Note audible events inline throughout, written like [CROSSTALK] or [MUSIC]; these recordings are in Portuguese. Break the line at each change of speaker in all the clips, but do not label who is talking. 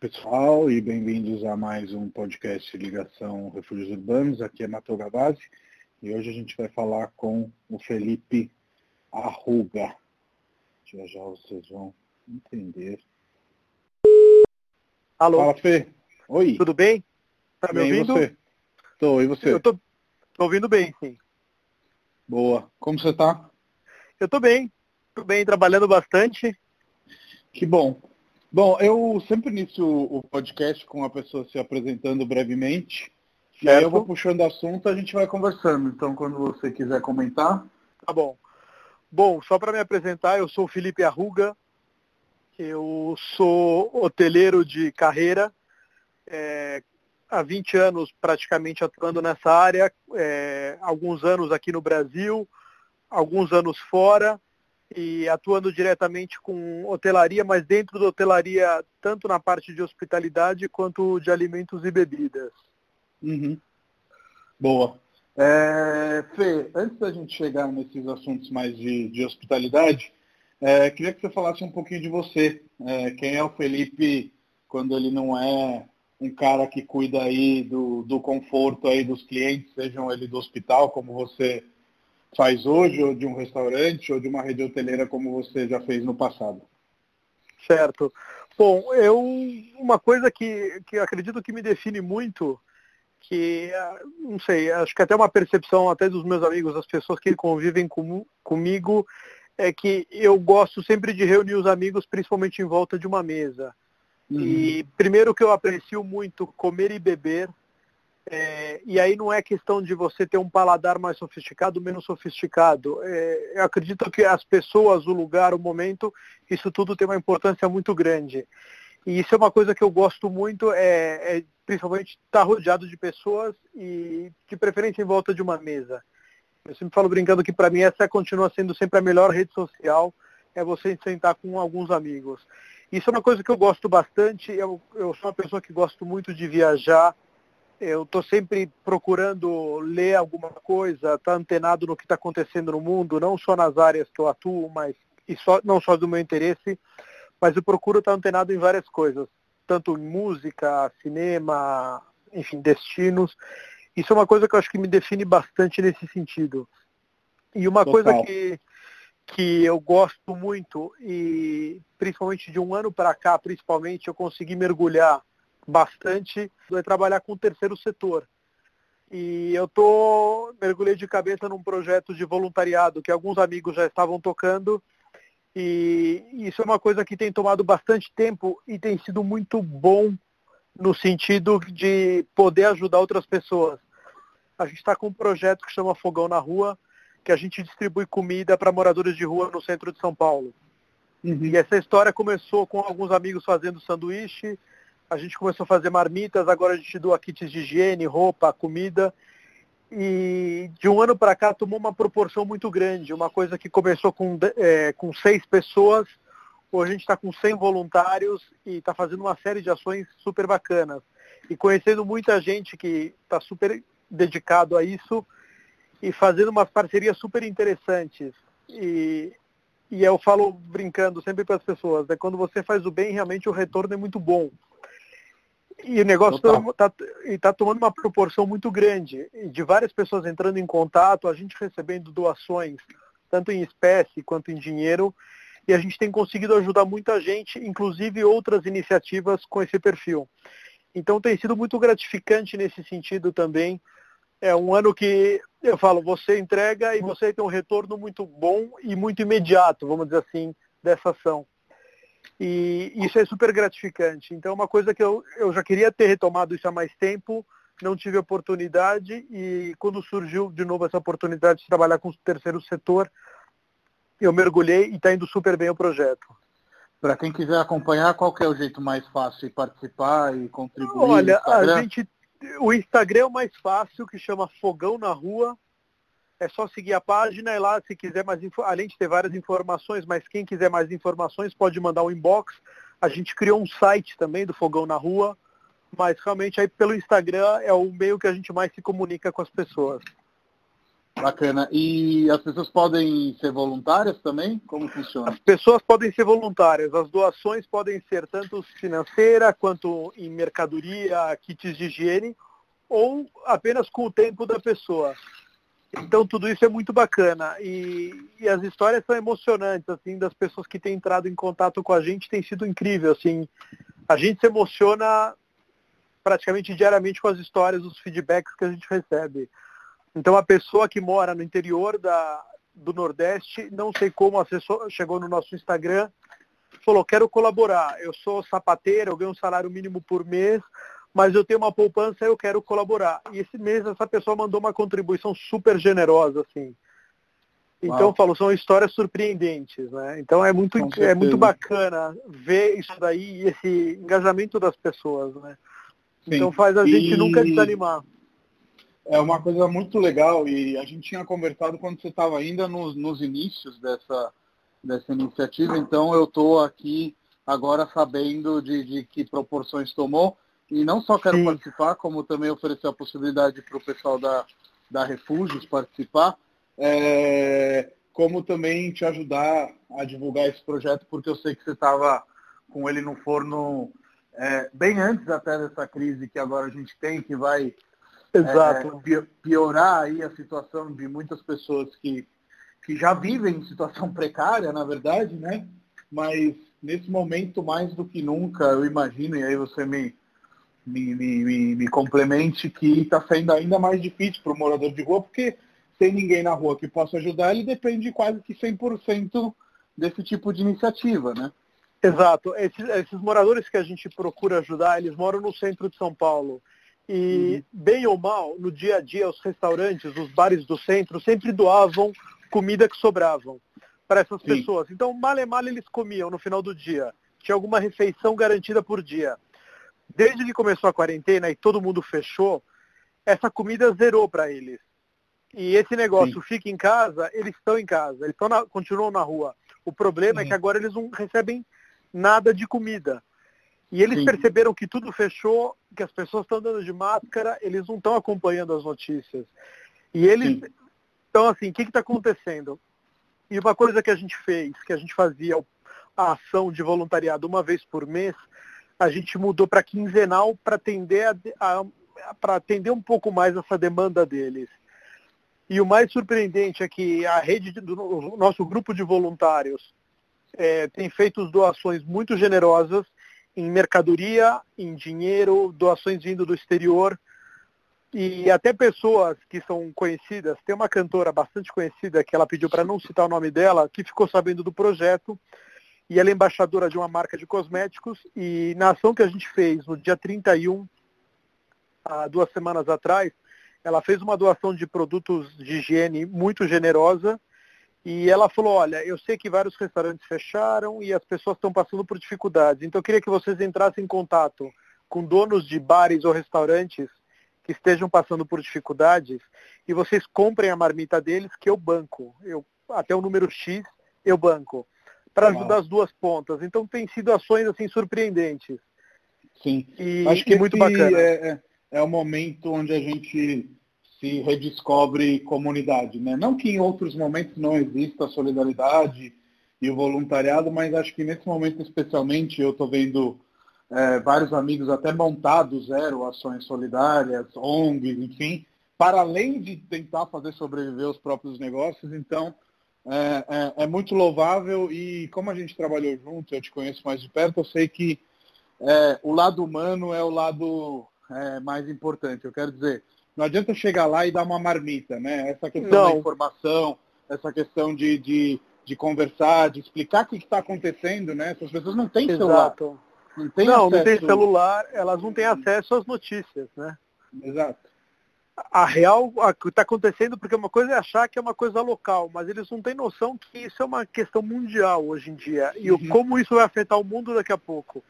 pessoal, e bem-vindos a mais um podcast Ligação Refúgios Urbanos. Aqui é Matheus Gavazzi e hoje a gente vai falar com o Felipe Arruga. Já já vocês vão entender.
Alô?
Fala, Fê. Oi.
Tudo bem? Tá me
bem,
ouvindo?
Você? Tô, e você?
Eu tô, tô ouvindo bem, sim.
Boa. Como você tá?
Eu tô bem. Tô bem, trabalhando bastante.
Que bom. Bom, eu sempre inicio o podcast com a pessoa se apresentando brevemente. E aí eu
Certo.
vou puxando assunto a gente vai conversando. Então, quando você quiser comentar.
Tá bom. Bom, só para me apresentar, eu sou o Felipe Arruga. Eu sou hoteleiro de carreira. é, há 20 anos praticamente atuando nessa área. é, alguns anos aqui no Brasil, alguns anos fora. E atuando diretamente com hotelaria, mas dentro da hotelaria, tanto na parte de hospitalidade quanto de alimentos e bebidas.
Uhum. Boa. É, Fê, antes da gente chegar nesses assuntos mais de, de hospitalidade, é, queria que você falasse um pouquinho de você. É, quem é o Felipe quando ele não é um cara que cuida aí do, do conforto aí dos clientes, sejam ele do hospital, como você faz hoje, ou de um restaurante, ou de uma rede hoteleira, como você já fez no passado.
Certo. Bom, eu uma coisa que, que acredito que me define muito, que ah, não sei, acho que até uma percepção até dos meus amigos, das pessoas que convivem com, comigo, é que eu gosto sempre de reunir os amigos, principalmente em volta de uma mesa. E primeiro que eu aprecio muito comer e beber. É, e aí não é questão de você ter um paladar mais sofisticado, menos sofisticado. É, eu acredito que as pessoas, o lugar, o momento, isso tudo tem uma importância muito grande. E isso é uma coisa que eu gosto muito, é, é principalmente estar rodeado de pessoas e de preferência em volta de uma mesa. Eu sempre falo brincando que para mim essa continua sendo sempre a melhor rede social, é você sentar com alguns amigos. Isso é uma coisa que eu gosto bastante. Eu, eu sou uma pessoa que gosto muito de viajar. Eu estou sempre procurando ler alguma coisa, estar antenado no que está acontecendo no mundo, não só nas áreas que eu atuo, mas e só, não só do meu interesse, mas eu procuro estar antenado em várias coisas, tanto em música, cinema, enfim, destinos. Isso é uma coisa que eu acho que me define bastante nesse sentido. E uma
Total.
coisa que, que eu gosto muito, e principalmente de um ano para cá, principalmente, eu consegui mergulhar bastante, é trabalhar com o terceiro setor. E eu tô mergulhei de cabeça num projeto de voluntariado que alguns amigos já estavam tocando. E isso é uma coisa que tem tomado bastante tempo e tem sido muito bom no sentido de poder ajudar outras pessoas. A gente está com um projeto que chama Fogão na Rua, que a gente distribui comida para moradores de rua no centro de São Paulo.
Uhum.
E essa história começou com alguns amigos fazendo sanduíche, a gente começou a fazer marmitas, agora a gente doa kits de higiene, roupa, comida. E de um ano para cá tomou uma proporção muito grande. Uma coisa que começou com, eh, com seis pessoas, hoje a gente está com 100 voluntários e está fazendo uma série de ações super bacanas. E conhecendo muita gente que está super dedicado a isso e fazendo umas parcerias super interessantes. E, e eu falo brincando sempre para as pessoas, né, quando você faz o bem, realmente o retorno é muito bom. E o negócio está tá tomando uma proporção muito grande, de várias pessoas entrando em contato, a gente recebendo doações, tanto em espécie quanto em dinheiro, e a gente tem conseguido ajudar muita gente, inclusive outras iniciativas com esse perfil. Então tem sido muito gratificante nesse sentido também. É um ano que eu falo, você entrega e você tem um retorno muito bom e muito imediato, vamos dizer assim, dessa ação. E isso é super gratificante. Então é uma coisa que eu, eu já queria ter retomado isso há mais tempo, não tive oportunidade e quando surgiu de novo essa oportunidade de trabalhar com o terceiro setor, eu mergulhei e está indo super bem o projeto.
Para quem quiser acompanhar, qual que é o jeito mais fácil de participar e contribuir?
Olha, a gente, o Instagram é o mais fácil, que chama Fogão na Rua. É só seguir a página e lá, se quiser mais além de ter várias informações, mas quem quiser mais informações pode mandar um inbox. A gente criou um site também do Fogão na Rua, mas realmente aí pelo Instagram é o meio que a gente mais se comunica com as pessoas.
Bacana. E as pessoas podem ser voluntárias também? Como funciona?
As pessoas podem ser voluntárias. As doações podem ser tanto financeira quanto em mercadoria, kits de higiene, ou apenas com o tempo da pessoa. Então tudo isso é muito bacana. E, e, as histórias são emocionantes, assim, das pessoas que têm entrado em contato com a gente, tem sido incrível. Assim, a gente se emociona praticamente diariamente com as histórias, os feedbacks que a gente recebe. Então a pessoa que mora no interior da, do Nordeste, não sei como acessou, chegou no nosso Instagram, falou, quero colaborar, eu sou sapateiro, eu ganho um salário mínimo por mês, mas eu tenho uma poupança e eu quero colaborar. E esse mês essa pessoa mandou uma contribuição super generosa, assim. Então, Uau. falou, são histórias surpreendentes, né? Então é muito, é muito bacana ver isso daí, esse engajamento das pessoas, né? Sim. Então faz a gente e... nunca desanimar.
É uma coisa muito legal e a gente tinha conversado quando você estava ainda nos, nos inícios dessa, dessa iniciativa, então eu estou aqui agora sabendo de, de que proporções tomou. E não só quero Sim. participar, como também oferecer a possibilidade para o pessoal da, da Refúgios participar, é, como também te ajudar a divulgar esse projeto, porque eu sei que você estava com ele no forno é, bem antes até dessa crise que agora a gente tem, que vai
Exato.
É, piorar aí a situação de muitas pessoas que, que já vivem em situação [LAUGHS] precária, na verdade, né? Mas nesse momento, mais do que nunca, eu imagino, e aí você me, me, me, me complemente que está sendo ainda mais difícil para o morador de rua, porque sem ninguém na rua que possa ajudar, ele depende quase que 100% desse tipo de iniciativa, né?
Exato. Esses, esses, moradores que a gente procura ajudar, eles moram no centro de São Paulo. E, uhum. bem ou mal, no dia a dia, os restaurantes, os bares do centro sempre doavam comida que sobravam para essas Sim. pessoas. Então, mal e mal eles comiam no final do dia. Tinha alguma refeição garantida por dia desde que começou a quarentena e todo mundo fechou, essa comida zerou para eles. E esse negócio Sim. fica em casa, eles estão em casa, eles na, continuam na rua. O problema é que agora eles não recebem nada de comida. E eles Sim. perceberam que tudo fechou, que as pessoas estão andando de máscara, eles não estão acompanhando as notícias. E eles. Então, assim, o que está acontecendo? E uma coisa que a gente fez, que a gente fazia a ação de voluntariado uma vez por mês, a gente mudou para quinzenal para atender, a, a atender um pouco mais essa demanda deles. E o mais surpreendente é que a rede do nosso grupo de voluntários é, tem feito doações muito generosas em mercadoria, em dinheiro, doações vindo do exterior e até pessoas que são conhecidas. Tem uma cantora bastante conhecida que ela pediu para não citar o nome dela, que ficou sabendo do projeto e ela é embaixadora de uma marca de cosméticos. E na ação que a gente fez no dia 31, há duas semanas atrás, ela fez uma doação de produtos de higiene muito generosa. E ela falou, olha, eu sei que vários restaurantes fecharam e as pessoas estão passando por dificuldades, então eu queria que vocês entrassem em contato com donos de bares ou restaurantes que estejam passando por dificuldades e vocês comprem a marmita deles que eu banco. Eu, até o número X eu banco para ajudar as duas pontas. Então tem sido ações assim surpreendentes.
Sim. E, Acho que é muito bacana. É, é, é o momento onde a gente se redescobre comunidade, né? Não que em outros momentos não exista a solidariedade e o voluntariado, mas acho que nesse momento especialmente eu estou vendo é, vários amigos até montados zero ações solidárias, ONGs, enfim, para além de tentar fazer sobreviver os próprios negócios, então é, é, é, muito louvável e como a gente trabalhou junto, eu te conheço mais de perto, eu sei que é, o lado humano é o lado é, mais importante. Eu quero dizer, não adianta chegar lá e dar uma marmita, né? Essa questão não. da informação, essa questão de, de, de conversar, de explicar o que está acontecendo, né? Essas pessoas não têm celular.
Não, tem não, acesso... não tem celular, elas não têm acesso às notícias, né?
Exato
a real o que está acontecendo, porque uma coisa é achar que é uma coisa local, mas eles não têm noção que isso é uma questão mundial hoje em dia e uhum. como isso vai afetar o mundo daqui a pouco.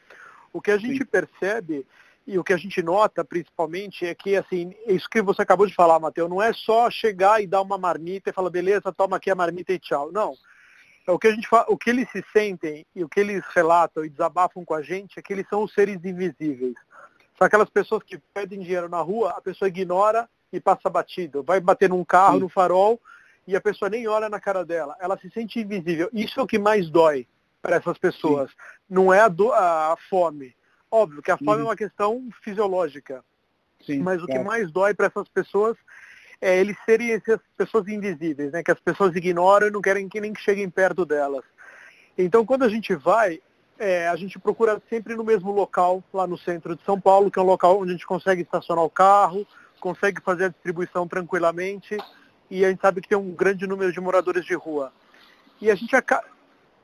O que a gente Sim. percebe e o que a gente nota principalmente é que assim, isso que você acabou de falar, Matheus, não é só chegar e dar uma marmita e falar, beleza, toma aqui a marmita e tchau. Não. É o que a gente o que eles se sentem e o que eles relatam e desabafam com a gente é que eles são os seres invisíveis. São aquelas pessoas que pedem dinheiro na rua, a pessoa ignora e passa batido. Vai bater num carro, Sim. no farol, e a pessoa nem olha na cara dela. Ela se sente invisível. Isso é o que mais dói para essas pessoas. Sim. Não é a, do, a, fome. Óbvio que a fome uhum. é uma questão fisiológica. Sim, mas o que mais dói para essas pessoas é eles serem essas pessoas invisíveis, né? que as pessoas ignoram e não querem que nem cheguem perto delas. Então, quando a gente vai, é, a gente procura sempre no mesmo local, lá no centro de São Paulo, que é um local onde a gente consegue estacionar o carro, consegue fazer a distribuição tranquilamente, e a gente sabe que tem um grande número de moradores de rua. E a gente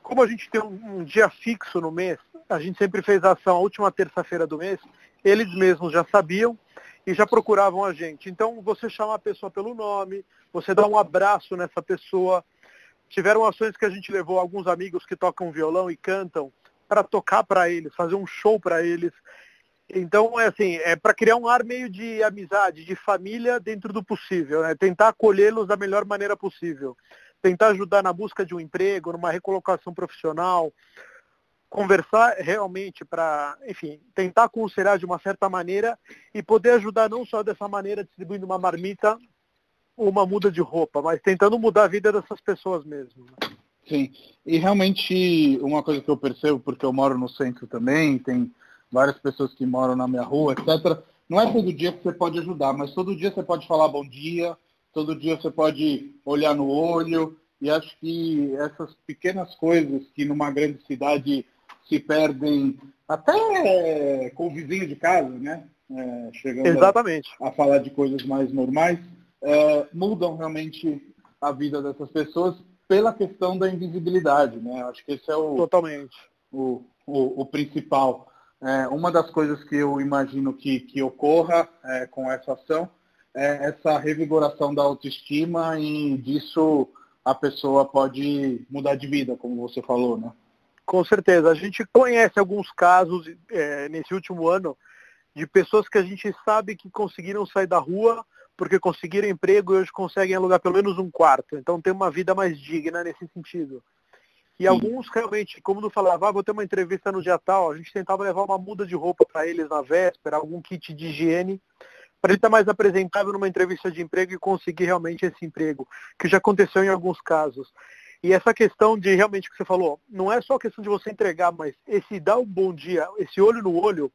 como a gente tem um, dia fixo no mês, a gente sempre fez a ação a última terça-feira do mês, eles mesmos já sabiam e já procuravam a gente. Então você chama a pessoa pelo nome, você dá um abraço nessa pessoa. Tiveram ações que a gente levou alguns amigos que tocam violão e cantam para tocar para eles, fazer um show para eles. Então, é assim, é para criar um ar meio de amizade, de família dentro do possível, né? Tentar acolhê-los da melhor maneira possível. Tentar ajudar na busca de um emprego, numa recolocação profissional, conversar realmente para, enfim, tentar aconselhar de uma certa maneira e poder ajudar não só dessa maneira distribuindo uma marmita ou uma muda de roupa, mas tentando mudar a vida dessas pessoas mesmo. Né?
Sim, e realmente uma coisa que eu percebo, porque eu moro no centro também, tem várias pessoas que moram na minha rua, etc. Não é todo dia que você pode ajudar, mas todo dia você pode falar bom dia, todo dia você pode olhar no olho, e acho que essas pequenas coisas que numa grande cidade se perdem até com o vizinho de casa, né? É, chegando
Exatamente.
A, a, falar de coisas mais normais, é, mudam realmente a vida dessas pessoas pela questão da invisibilidade, né? Acho que esse é o,
Totalmente.
o, o, o principal. É, uma das coisas que eu imagino que, que ocorra é, com essa ação é essa revigoração da autoestima e disso a pessoa pode mudar de vida, como você falou, né?
Com certeza. A gente conhece alguns casos é, nesse último ano de pessoas que a gente sabe que conseguiram sair da rua porque conseguiram emprego e hoje conseguem alugar pelo menos um quarto. Então tem uma vida mais digna nesse sentido. E Sim. alguns realmente, como tu falava, ah, vou ter uma entrevista no dia tal, a gente tentava levar uma muda de roupa para eles na véspera, algum kit de higiene, para ele estar mais apresentável numa entrevista de emprego e conseguir realmente esse emprego, que já aconteceu em alguns casos. E essa questão de realmente que você falou, não é só a questão de você entregar, mas esse dar um bom dia, esse olho no olho,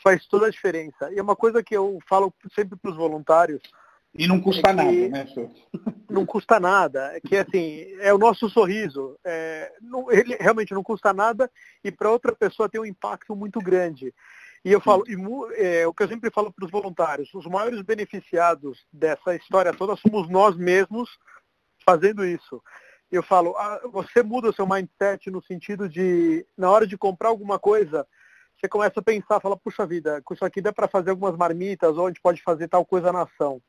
faz toda a diferença. E é uma coisa que eu falo sempre para os voluntários,
e não custa é nada, né, senhor? [LAUGHS]
Não custa nada. É que assim, é o nosso sorriso. É, não, ele realmente não custa nada e para outra pessoa tem um impacto muito grande. E eu falo, e, é, o que eu sempre falo para os voluntários, os maiores beneficiados dessa história toda somos nós mesmos fazendo isso. Eu falo, ah, você muda o seu mindset no sentido de, na hora de comprar alguma coisa, você começa a pensar, fala, puxa vida, com isso aqui dá para fazer algumas marmitas, ou a gente pode fazer tal coisa na ação.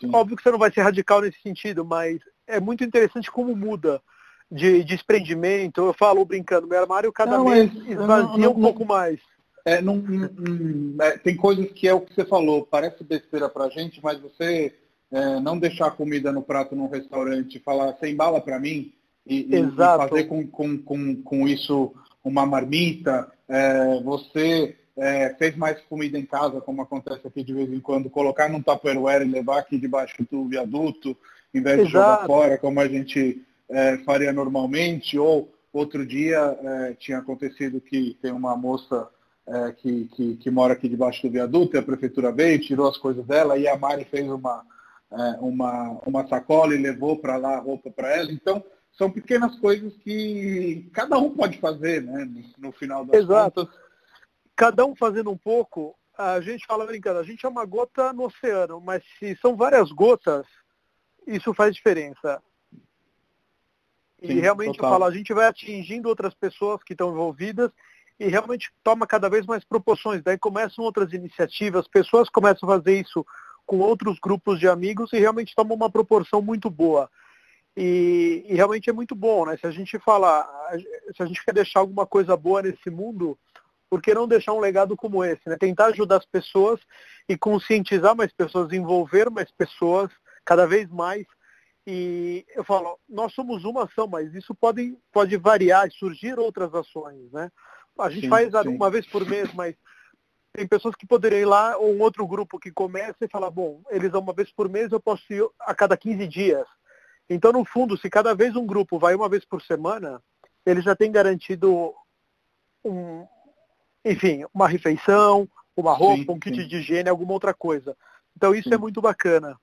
Sim. Óbvio que você não vai ser radical nesse sentido, mas é muito interessante como muda de desprendimento. Eu falo brincando, meu armário cada não, vez esvazia não, não, um pouco mais.
É, não, é, tem coisas que é o que você falou, parece besteira pra gente, mas você é, não deixar comida no prato num restaurante, falar sem bala para mim e, e, fazer com, com, com, com isso uma marmita, é, você é, fez mais comida em casa, como acontece aqui de vez em quando, colocar num tupperware e levar aqui debaixo do viaduto, em vez Exato. de jogar fora, como a gente é, faria normalmente, ou outro dia é, tinha acontecido que tem uma moça é, que, que, que, mora aqui debaixo do viaduto, e a prefeitura veio, tirou as coisas dela, e a Mari fez uma, é, uma, uma sacola e levou para lá a roupa para ela. Então, são pequenas coisas que cada um pode fazer, né, no, no final das
Exato. contas cada um fazendo um pouco, a gente fala brincando, a gente é uma gota no oceano, mas se são várias gotas, isso faz diferença. Sim, e realmente total. eu falo, a gente vai atingindo outras pessoas que estão envolvidas e realmente toma cada vez mais proporções. Daí começam outras iniciativas, pessoas começam a fazer isso com outros grupos de amigos e realmente toma uma proporção muito boa. E, e, realmente é muito bom, né? Se a gente falar, se a gente quer deixar alguma coisa boa nesse mundo, por que não deixar um legado como esse? Né? Tentar ajudar as pessoas e conscientizar mais pessoas, envolver mais pessoas cada vez mais. E eu falo, nós somos uma ação, mas isso pode, pode variar e surgir outras ações. Né? A gente sim, faz sim. uma vez por mês, mas tem pessoas que poderiam ir lá, ou um outro grupo que começa e fala, bom, eles vão uma vez por mês, eu posso ir a cada 15 dias. Então, no fundo, se cada vez um grupo vai uma vez por semana, ele já tem garantido um, enfim, uma refeição, uma roupa, sim, um kit sim. de higiene, alguma outra coisa. Então isso é sim. é muito bacana.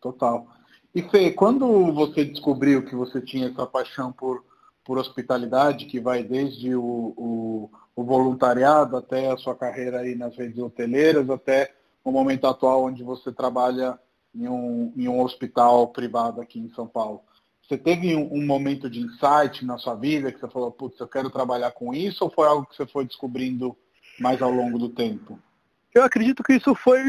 Total. E Fê, quando você descobriu que você tinha essa paixão por, por hospitalidade, que vai desde o, o, o voluntariado até a sua carreira aí nas redes hoteleiras, até o momento atual onde você trabalha em um, em um hospital privado aqui em São Paulo. Você teve um, um, momento de insight na sua vida que você falou, putz, eu quero trabalhar com isso, ou foi algo que você foi descobrindo mais ao longo do tempo?
Eu acredito que isso foi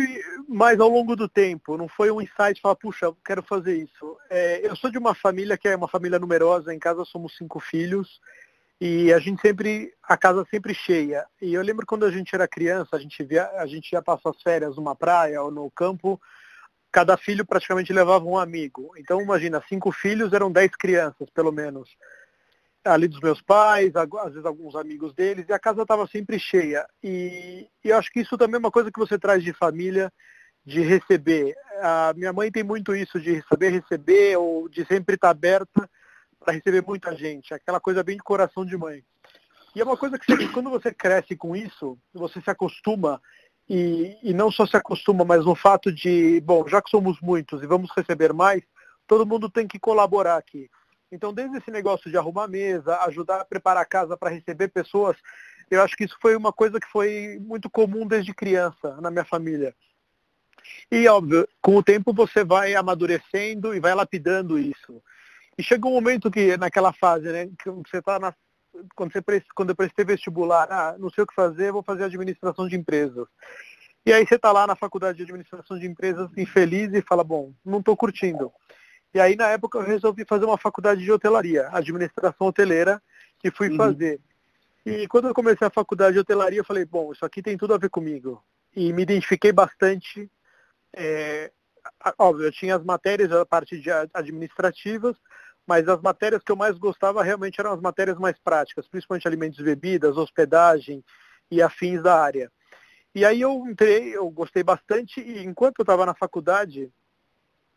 mais ao longo do tempo, não foi um insight falar, puxa, eu quero fazer isso. É, eu sou de uma família que é uma família numerosa, em casa somos cinco filhos, e a gente sempre, a casa sempre cheia. E eu lembro quando a gente era criança, a gente, via, a gente ia passar as férias numa praia ou no campo, cada filho praticamente levava um amigo. Então, imagina, cinco filhos eram dez crianças, pelo menos. Ali dos meus pais, às vezes alguns amigos deles, e a casa estava sempre cheia. E, e eu acho que isso também é uma coisa que você traz de família, de receber. A minha mãe tem muito isso de saber receber, ou de sempre estar aberta para receber muita gente. Aquela coisa bem de coração de mãe. E é uma coisa que você, quando você cresce com isso, você se acostuma e, e não só se acostuma, mas no fato de, bom, já que somos muitos e vamos receber mais, todo mundo tem que colaborar aqui. Então, desde esse negócio de arrumar mesa, ajudar a preparar a casa para receber pessoas, eu acho que isso foi uma coisa que foi muito comum desde criança na minha família. E, óbvio, com o tempo você vai amadurecendo e vai lapidando isso. E chega um momento que, naquela fase, né, que você está na quando, você, quando eu prestei vestibular, ah, não sei o que fazer, vou fazer administração de empresas. E aí você está lá na faculdade de administração de empresas infeliz e fala, bom, não estou curtindo. E aí na época eu resolvi fazer uma faculdade de hotelaria, administração hoteleira, e fui uhum. fazer. E quando eu comecei a faculdade de hotelaria, eu falei, bom, isso aqui tem tudo a ver comigo. E me identifiquei bastante. É, óbvio, eu tinha as matérias, a parte de administrativas, mas as matérias que eu mais gostava realmente eram as matérias mais práticas, principalmente alimentos e bebidas, hospedagem e afins da área. E aí eu entrei, eu gostei bastante e enquanto eu estava na faculdade,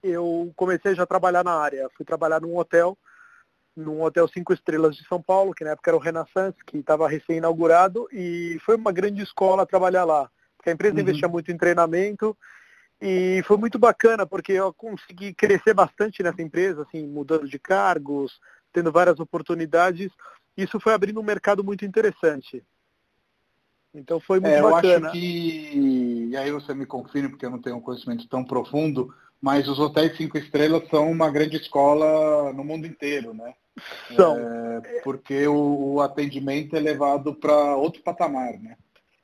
eu comecei já a trabalhar na área. Fui trabalhar num hotel, num hotel cinco estrelas de São Paulo, que na época era o Renaissance, que estava recém-inaugurado, e foi uma grande escola trabalhar lá. Porque a empresa uhum. investia muito em treinamento e foi muito bacana, porque eu consegui crescer bastante nessa empresa, assim, mudando de cargos, tendo várias oportunidades. Isso foi abrindo um mercado muito interessante. Então foi muito é, eu bacana.
Eu acho que, e aí você me confirma, porque eu não tenho um conhecimento tão profundo, mas os hotéis cinco estrelas são uma grande escola no mundo inteiro, né?
São.
É, porque o, o atendimento é levado para outro patamar, né?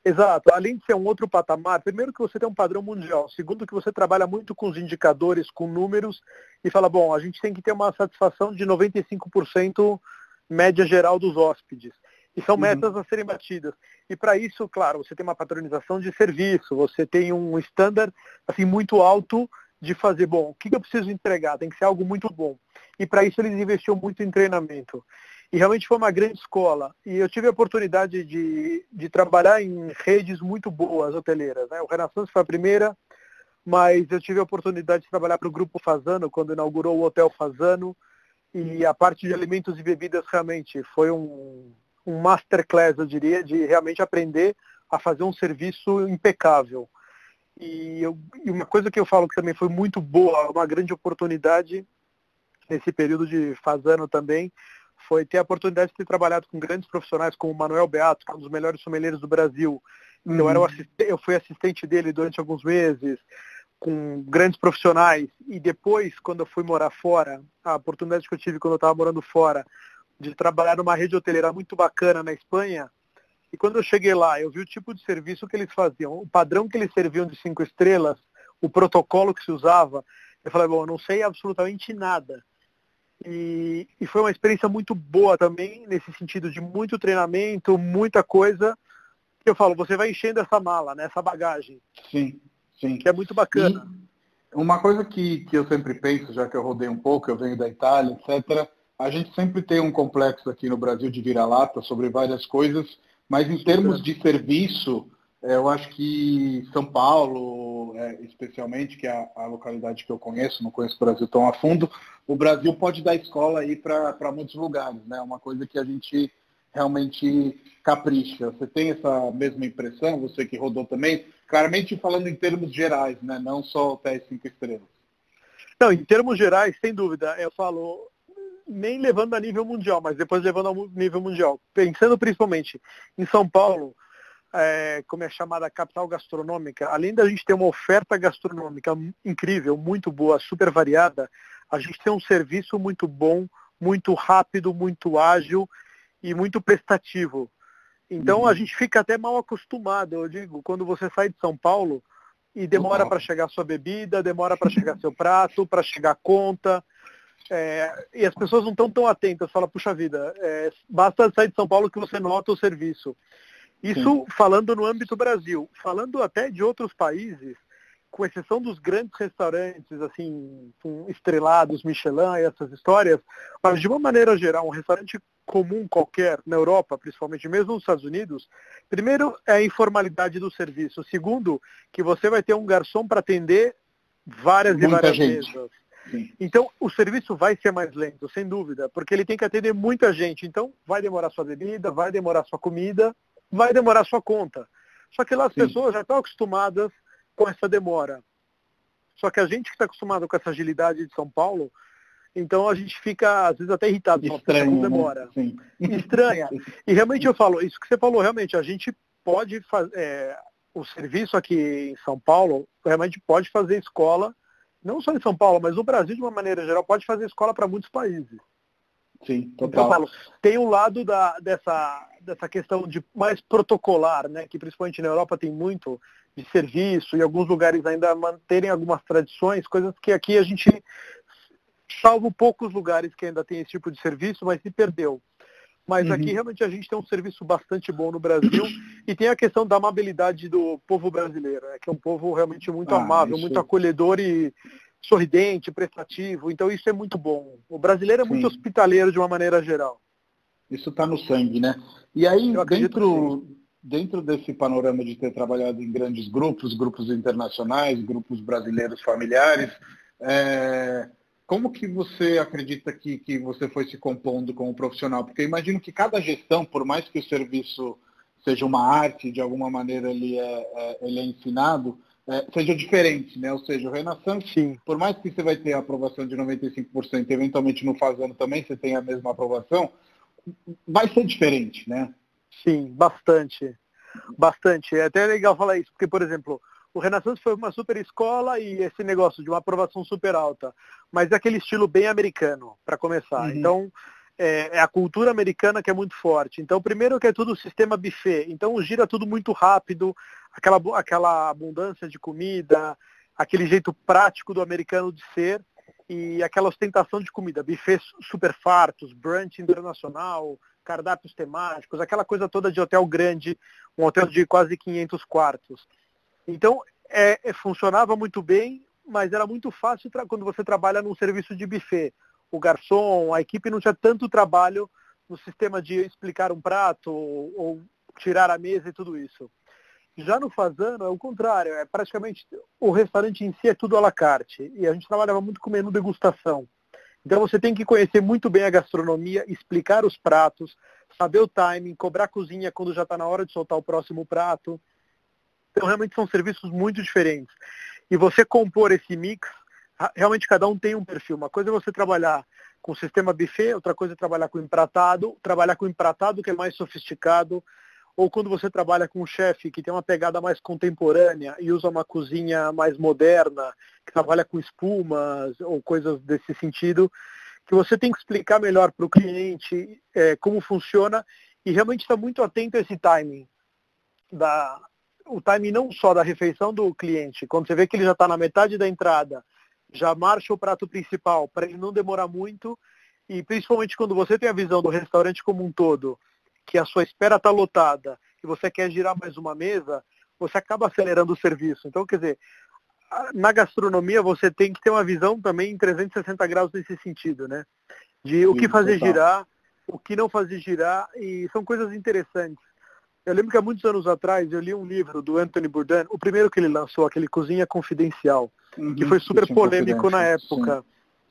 Exato. Além de ser um outro patamar, primeiro que você tem um padrão mundial, segundo que você trabalha muito com os indicadores, com números, e fala, bom, a gente tem que ter uma satisfação de 95% média geral dos hóspedes. E são uhum. metas a serem batidas. E para isso, claro, você tem uma patronização de serviço, você tem um standard assim, muito alto de fazer, bom, o que eu preciso entregar? Tem que ser algo muito bom. E para isso eles investiam muito em treinamento. E realmente foi uma grande escola. E eu tive a oportunidade de, de trabalhar em redes muito boas hoteleiras. Né? O Renaissance foi a primeira, mas eu tive a oportunidade de trabalhar para o Grupo Fazano, quando inaugurou o Hotel Fazano. E a parte de alimentos e bebidas realmente foi um, um masterclass, eu diria, de realmente aprender a fazer um serviço impecável. E, eu, e uma coisa que eu falo que também foi muito boa, uma grande oportunidade nesse período de Fazano também, foi ter a oportunidade de ter trabalhado com grandes profissionais como o Manuel Beato, que é um dos melhores sommeliers do Brasil. Uhum. Eu, era eu fui assistente dele durante alguns meses, com grandes profissionais. E depois, quando eu fui morar fora, a oportunidade que eu tive quando eu estava morando fora, de trabalhar numa rede hoteleira muito bacana na Espanha. E quando eu cheguei lá, eu vi o tipo de serviço que eles faziam, o padrão que eles serviam de cinco estrelas, o protocolo que se usava. Eu falei, bom, eu não sei absolutamente nada e, e, foi uma experiência muito boa também, nesse sentido de muito treinamento, muita coisa. Eu falo, você vai enchendo essa mala, né, essa bagagem.
Sim, sim.
Que é muito bacana.
E uma coisa que, que eu sempre penso, já que eu rodei um pouco, eu venho da Itália, etc., a gente sempre tem um complexo aqui no Brasil de vira-lata sobre várias coisas, mas em termos de serviço, eu acho que São Paulo, é, especialmente, que é a, localidade que eu conheço, não conheço o Brasil tão a fundo, o Brasil pode dar escola aí para muitos lugares, né? Uma coisa que a gente realmente capricha. Você tem essa mesma impressão, você que rodou também, claramente falando em termos gerais, né? não só até as cinco estrelas.
Não, em termos gerais, sem dúvida, eu falo nem levando a nível mundial, mas depois levando a nível mundial. Pensando principalmente em São Paulo, é, como é chamada capital gastronômica, além da gente ter uma oferta gastronômica incrível, muito boa, super variada, a gente tem um serviço muito bom, muito rápido, muito ágil e muito prestativo. Então uhum. a gente fica até mal acostumado, eu digo, quando você sai de São Paulo e demora para chegar sua bebida, demora para chegar seu prato, para chegar a conta. É, e as pessoas não estão tão atentas, fala, puxa vida, é, basta sair de São Paulo que você nota o serviço. Isso Sim. falando no âmbito Brasil. Falando até de outros países, com exceção dos grandes restaurantes, assim, estrelados, Michelin e essas histórias, mas de uma maneira geral, um restaurante comum qualquer na Europa, principalmente mesmo nos Estados Unidos, primeiro é a informalidade do serviço. Segundo, que você vai ter um garçom para atender várias Muita e várias gente. mesas. Sim. Então, o serviço vai ser mais lento, sem dúvida, porque ele tem que atender muita gente. Então, vai demorar sua bebida, vai demorar sua comida, vai demorar sua conta. Só que lá as Sim. pessoas já estão acostumadas com essa demora. Só que a gente que está acostumado com essa agilidade de São Paulo, então a gente fica, às vezes, até irritado. Estranho, não né? demora. Né? Estranha. [LAUGHS] E realmente eu falo, isso que você falou, realmente, a gente pode fazer, é, o serviço aqui em São Paulo, realmente pode fazer escola, não só em São Paulo, mas no Brasil, de uma maneira geral, pode fazer escola para muitos países.
Sim, total. Então, eu falo,
tem um lado da, dessa, dessa questão de mais protocolar, né, que principalmente na Europa tem muito, de serviço e alguns lugares ainda manterem algumas tradições, coisas que aqui a gente, salvo poucos lugares que ainda tem esse tipo de serviço, mas se perdeu. Mas uhum. aqui realmente a gente tem um serviço bastante bom no Brasil [COUGHS] e tem a questão da amabilidade do povo brasileiro, né, que é um povo realmente muito ah, amável, isso... muito acolhedor e sorridente, prestativo. Então isso é muito bom. O brasileiro é Sim. muito hospitaleiro de uma maneira geral.
Isso está no sangue, né? E aí, dentro, dentro desse panorama de ter trabalhado em grandes grupos, grupos internacionais, grupos brasileiros familiares, é, como que você acredita que, que você foi se compondo como profissional? Porque eu imagino que cada gestão, por mais que o serviço seja uma arte, de alguma maneira ele é, é ele é ensinado, é, seja diferente, né? Ou seja, o Renaissance, Sim. por mais que você vai ter a aprovação de 95%, eventualmente no fazendo também você tem a mesma aprovação, vai ser diferente, né?
Sim, bastante. Bastante. É até legal falar isso, porque, por exemplo, o Renaissance foi uma super escola e esse negócio de uma aprovação super alta, mas é aquele estilo bem americano, para começar. Uhum. Então, é, é, a cultura americana que é muito forte. Então, primeiro que é tudo sistema buffet. Então, gira tudo muito rápido, aquela, aquela abundância de comida, aquele jeito prático do americano de ser e aquela ostentação de comida. Buffets super fartos, brunch internacional, cardápios temáticos, aquela coisa toda de hotel grande, um hotel de quase 500 quartos. Então, é, é, funcionava muito bem, mas era muito fácil quando você trabalha num serviço de buffet. O garçom, a equipe não tinha tanto trabalho no sistema de explicar um prato ou, ou tirar a mesa e tudo isso. Já no Fazano é o contrário, é praticamente o restaurante em si é tudo à la carte. E a gente trabalhava muito com menu degustação. Então você tem que conhecer muito bem a gastronomia, explicar os pratos, saber o timing, cobrar a cozinha quando já está na hora de soltar o próximo prato. Então realmente são serviços muito diferentes. E você compor esse mix, realmente cada um tem um perfil. Uma coisa é você trabalhar com sistema buffet, outra coisa é trabalhar com empratado, trabalhar com empratado que é mais sofisticado, ou quando você trabalha com um chefe que tem uma pegada mais contemporânea e usa uma cozinha mais moderna, que trabalha com espumas ou coisas desse sentido, que você tem que explicar melhor para o cliente é, como funciona e realmente está muito atento a esse timing. Da, o timing não só da refeição do cliente, quando você vê que ele já está na metade da entrada, já marcha o prato principal para ele não demorar muito e principalmente quando você tem a visão do restaurante como um todo, que a sua espera está lotada e você quer girar mais uma mesa, você acaba acelerando o serviço. Então, quer dizer, na gastronomia você tem que ter uma visão também em 360 graus nesse sentido, né? De o que fazer girar, o que não fazer girar, e são coisas interessantes. Eu lembro que há muitos anos atrás eu li um livro do Anthony Bourdain, o primeiro que ele lançou, aquele Cozinha Confidencial, uhum, que foi super polêmico na época.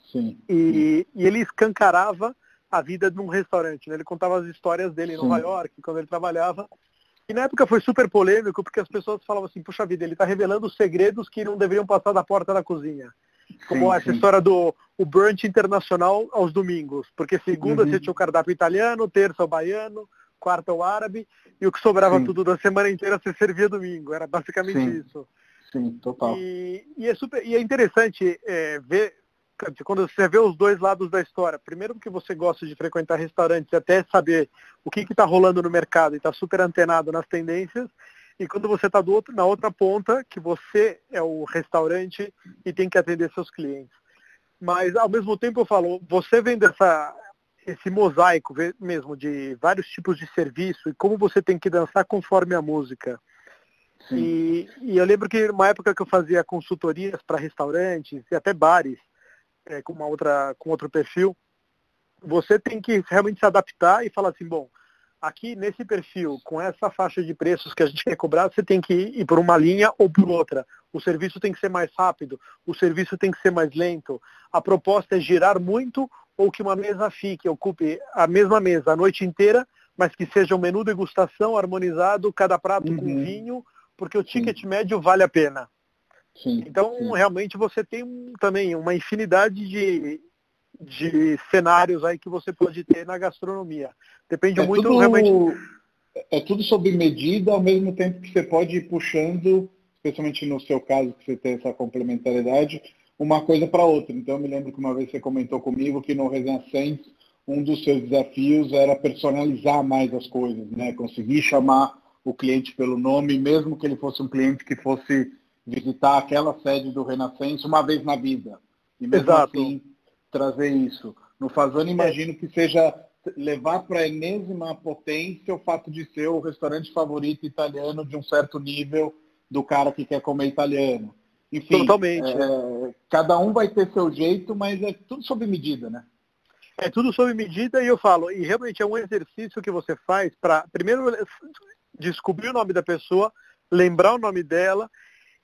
Sim, sim.
E, e, ele escancarava a vida de um restaurante. Né? Ele contava as histórias dele em Nova York, quando ele trabalhava. E na época foi super polêmico, porque as pessoas falavam assim, puxa vida, ele está revelando segredos que não deveriam passar da porta da cozinha. Como sim, essa sim. história do o brunch internacional aos domingos. Porque segunda uhum. você tinha o cardápio italiano, terça o baiano, quarta o árabe, e o que sobrava sim. tudo da semana inteira você servia domingo. Era basicamente isso.
Sim, total.
E, e, é, super, e é interessante é, ver quando você vê os dois lados da história. Primeiro porque você gosta de frequentar restaurantes e até saber o que está rolando no mercado e está super antenado nas tendências. E quando você está na outra ponta, que você é o restaurante e tem que atender seus clientes. Mas ao mesmo tempo eu falo, você vendo essa, esse mosaico mesmo de vários tipos de serviço e como você tem que dançar conforme a música. E, e, eu lembro que uma época que eu fazia consultorias para restaurantes e até bares, é, com uma outra com outro perfil, você tem que realmente se adaptar e falar assim, bom, aqui nesse perfil, com essa faixa de preços que a gente quer cobrar, você tem que ir por uma linha ou por outra. O serviço tem que ser mais rápido, o serviço tem que ser mais lento. A proposta é girar muito ou que uma mesa fique, ocupe a mesma mesa a noite inteira, mas que seja um menu degustação harmonizado, cada prato uhum. com vinho, porque o ticket sim. médio vale a pena.
Sim,
então,
sim.
realmente, você tem também uma infinidade de, de cenários aí que você pode ter na gastronomia. Depende
é
muito
tudo,
realmente.
É tudo sob medida, ao mesmo tempo que você pode ir puxando, especialmente no seu caso, que você tem essa complementariedade, uma coisa para outra. Então, eu me lembro que uma vez você comentou comigo que no Resenha um dos seus desafios era personalizar mais as coisas, né? Conseguir chamar o cliente pelo nome, mesmo que ele fosse um cliente que fosse visitar aquela sede do Renascença uma vez na vida. E mesmo
Exato.
assim, trazer isso. No Fazano, imagino que seja levar para a enésima potência o fato de ser o restaurante favorito italiano de um certo nível do cara que quer comer italiano. Enfim,
Totalmente.
É, cada um vai ter seu jeito, mas é tudo sob medida, né?
É tudo sob medida e eu falo, e realmente é um exercício que você faz para, primeiro, descobrir o nome da pessoa, lembrar o nome dela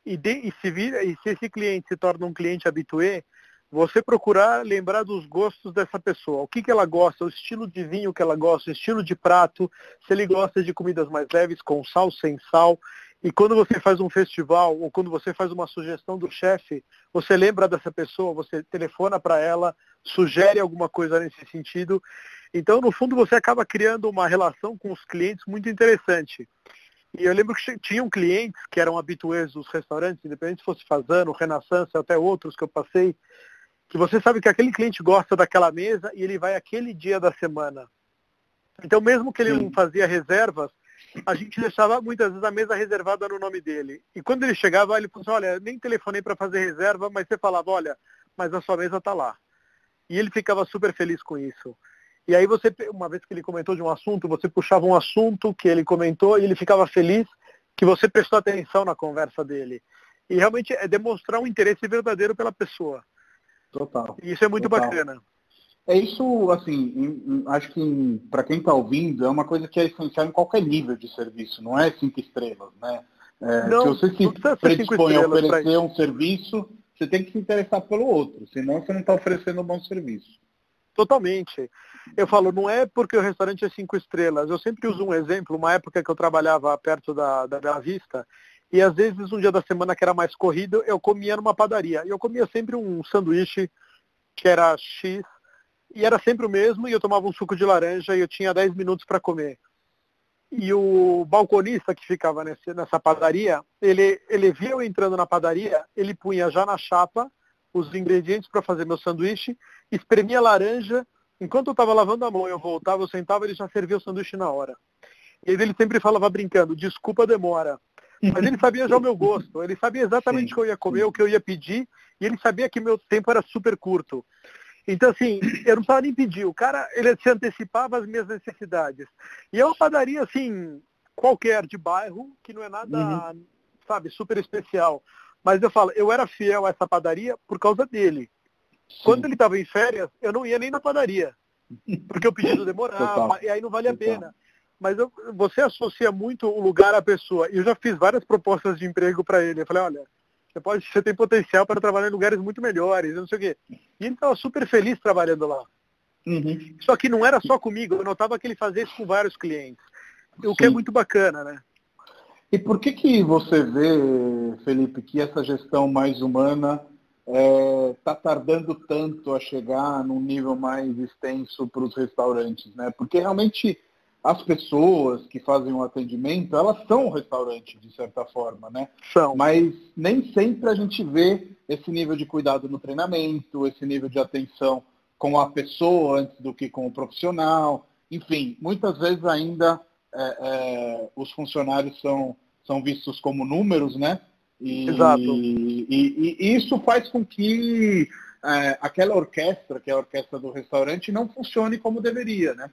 e, de, e, se vira, e se esse cliente se torna um cliente habitué, você procurar lembrar dos gostos dessa pessoa. O que, que ela gosta, o estilo de vinho que ela gosta, o estilo de prato, se ele gosta de comidas mais leves, com sal, sem sal. E quando você faz um festival ou quando você faz uma sugestão do chefe, você lembra dessa pessoa, você telefona para ela, sugere alguma coisa nesse sentido. Então, no fundo, você acaba criando uma relação com os clientes muito interessante. E eu lembro que tinham clientes que eram habituês dos restaurantes, independente se fosse Fazano, Renaissance, até outros que eu passei, que você sabe que aquele cliente gosta daquela mesa e ele vai aquele dia da semana. Então, mesmo que ele Sim. não fazia reservas, a gente deixava muitas vezes a mesa reservada no nome dele. E quando ele chegava, ele falou assim, olha, nem telefonei para fazer reserva, mas você falava, olha, mas a sua mesa está lá. E ele ficava super feliz com isso. E aí você, uma vez que ele comentou de um assunto, você puxava um assunto que ele comentou e ele ficava feliz que você prestou atenção na conversa dele. E realmente é demonstrar um interesse verdadeiro pela pessoa.
Total.
E isso é muito
total.
bacana.
É isso, assim, acho que para quem está ouvindo, é uma coisa que é essencial em qualquer nível de serviço, não é cinco estrelas, né? É,
não,
se você se predispõe a oferecer um serviço, você tem que se interessar pelo outro, senão você não está oferecendo um bom serviço.
Totalmente. Eu falo, não é porque o restaurante é cinco estrelas. Eu sempre uso um exemplo, uma época que eu trabalhava perto da, da Bela Vista, e às vezes um dia da semana que era mais corrido, eu comia numa padaria. E eu comia sempre um sanduíche que era X, e era sempre o mesmo, e eu tomava um suco de laranja e eu tinha 10 minutos para comer. E o balconista que ficava nesse, nessa padaria, ele, ele via eu entrando na padaria, ele punha já na chapa os ingredientes para fazer meu sanduíche, espremia laranja, enquanto eu estava lavando a mão, eu voltava, eu sentava, ele já servia o sanduíche na hora. E ele sempre falava brincando, desculpa demora. Mas ele sabia já o meu gosto, ele sabia exatamente o que eu ia comer, o que eu ia pedir, e ele sabia que meu tempo era super curto. Então, assim, eu não precisava nem pedir. O cara, ele se antecipava às minhas necessidades. E é uma padaria, assim, qualquer de bairro, que não é nada, uhum. sabe, super especial. Mas eu falo, eu era fiel a essa padaria por causa dele. Sim. Quando ele estava em férias, eu não ia nem na padaria. Porque o pedido [LAUGHS] demorava, Total. e aí não vale a pena. mas eu, você associa muito o lugar à pessoa. E eu já fiz várias propostas de emprego para ele. Eu falei, olha, você pode, você tem potencial para trabalhar em lugares muito melhores, não sei o quê. E ele estava super feliz trabalhando lá. Uhum. Só que não era só comigo, eu notava que ele fazia isso com vários clientes. O Sim. que é muito bacana, né?
E por que que você vê, Felipe, que essa gestão mais humana está é, tá tardando tanto a chegar num nível mais extenso para os restaurantes, né? Porque realmente as pessoas que fazem o atendimento, elas são um restaurante, de certa forma, né?
São.
Mas nem sempre a gente vê esse nível de cuidado no treinamento, esse nível de atenção com a pessoa antes do que com o profissional. Enfim, muitas vezes ainda é, é, os funcionários são, são vistos como números, né?
E, Exato.
E, e, e isso faz com que é, aquela orquestra, que é a orquestra do restaurante, não funcione como deveria, né?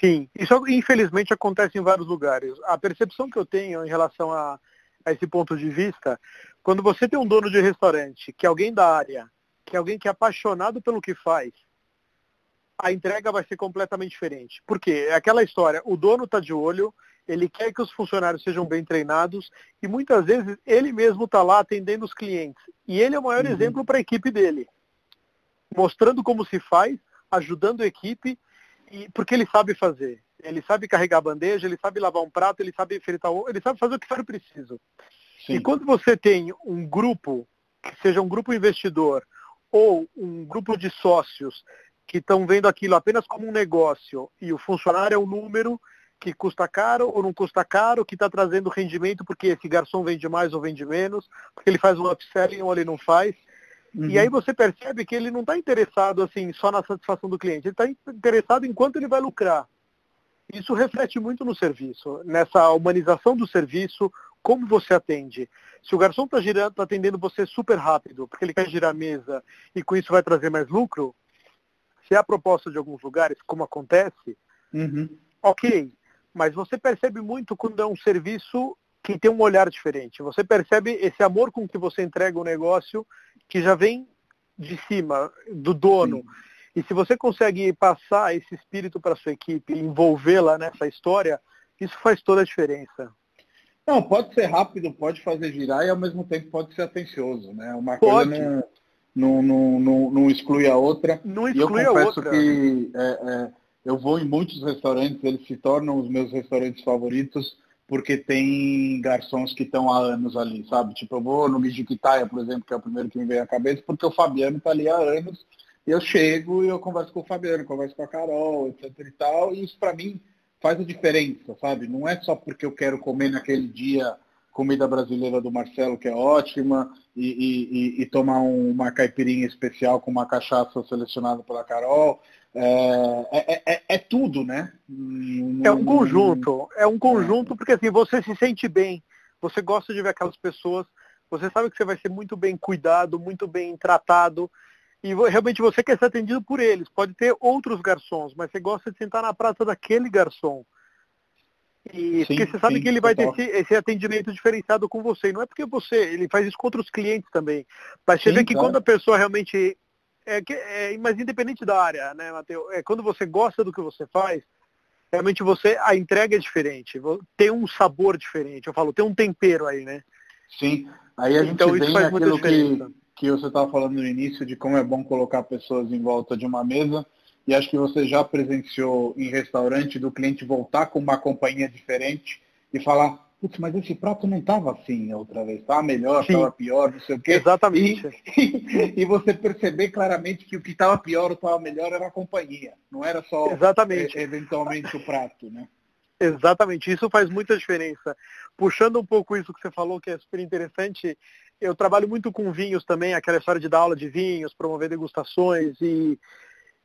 Sim, isso infelizmente acontece em vários lugares. A percepção que eu tenho em relação a, a esse ponto de vista, quando você tem um dono de restaurante, que é alguém da área, que é alguém que é apaixonado pelo que faz, a entrega vai ser completamente diferente. Por quê? É aquela história, o dono está de olho, ele quer que os funcionários sejam bem treinados e muitas vezes ele mesmo está lá atendendo os clientes. E ele é o maior uhum. exemplo para a equipe dele, mostrando como se faz, ajudando a equipe, e, porque ele sabe fazer. Ele sabe carregar a bandeja, ele sabe lavar um prato, ele sabe fritar o ele sabe fazer o que for preciso. Sim. E quando você tem um grupo, que seja um grupo investidor ou um grupo de sócios que estão vendo aquilo apenas como um negócio e o funcionário é um número que custa caro ou não custa caro, que está trazendo rendimento porque esse garçom vende mais ou vende menos, porque ele faz um upselling ou ele não faz. Uhum. E aí você percebe que ele não está interessado assim só na satisfação do cliente, ele está interessado em quanto ele vai lucrar. Isso reflete muito no serviço, nessa humanização do serviço, como você atende. Se o garçom está girando, está atendendo você super rápido, porque ele quer girar a mesa e com isso vai trazer mais lucro, se é a proposta de alguns lugares, como acontece, uhum. ok. Mas você percebe muito quando é um serviço que tem um olhar diferente. Você percebe esse amor com que você entrega o negócio que já vem de cima, do dono. Sim. E se você consegue passar esse espírito para a sua equipe, envolvê-la nessa história, isso faz toda a diferença.
Não, pode ser rápido, pode fazer girar e ao mesmo tempo pode ser atencioso, né? Uma pode. coisa não não, não, não, exclui a outra.
Não exclui
e eu
confesso
que é, é, eu vou em muitos restaurantes, eles se tornam os meus restaurantes favoritos porque tem garçons que estão há anos ali, sabe? Tipo, eu vou no Mijiquitaia, por exemplo, que é o primeiro que me vem à cabeça, porque o Fabiano está ali há anos, e eu chego e eu converso com o Fabiano, converso com a Carol, etc e tal, e isso para mim faz a diferença, sabe? Não é só porque eu quero comer naquele dia comida brasileira do Marcelo, que é ótima, e, e, e tomar um, uma caipirinha especial com uma cachaça selecionada pela Carol. É, é, é, é tudo, né?
É um conjunto, é um conjunto porque assim, você se sente bem, você gosta de ver aquelas pessoas, você sabe que você vai ser muito bem cuidado, muito bem tratado, e realmente você quer ser atendido por eles. Pode ter outros garçons, mas você gosta de sentar na praça daquele garçom. E sim, porque você sabe sim, que ele vai ter esse, esse, atendimento diferenciado com você. E não é porque você, ele faz isso contra os clientes também. Mas você sim, vê que claro. quando a pessoa realmente. É, é, mas independente da área, né, Matheus? É, quando você gosta do que você faz, realmente você. A entrega é diferente. Tem um sabor diferente. Eu falo, tem um tempero aí, né?
Sim. Aí a gente então, vem aquilo que, que você estava falando no início de como é bom colocar pessoas em volta de uma mesa e acho que você já presenciou em restaurante do cliente voltar com uma companhia diferente e falar, putz, mas esse prato não estava assim outra vez, estava melhor, estava pior, não sei o quê.
Exatamente. [LAUGHS]
E, e você perceber claramente que o que estava pior ou estava melhor era a companhia, não era só
Exatamente.
É, eventualmente o prato, né?
Exatamente, isso faz muita diferença. Puxando um pouco isso que você falou, que é super interessante, eu trabalho muito com vinhos também, aquela história de dar aula de vinhos, promover degustações e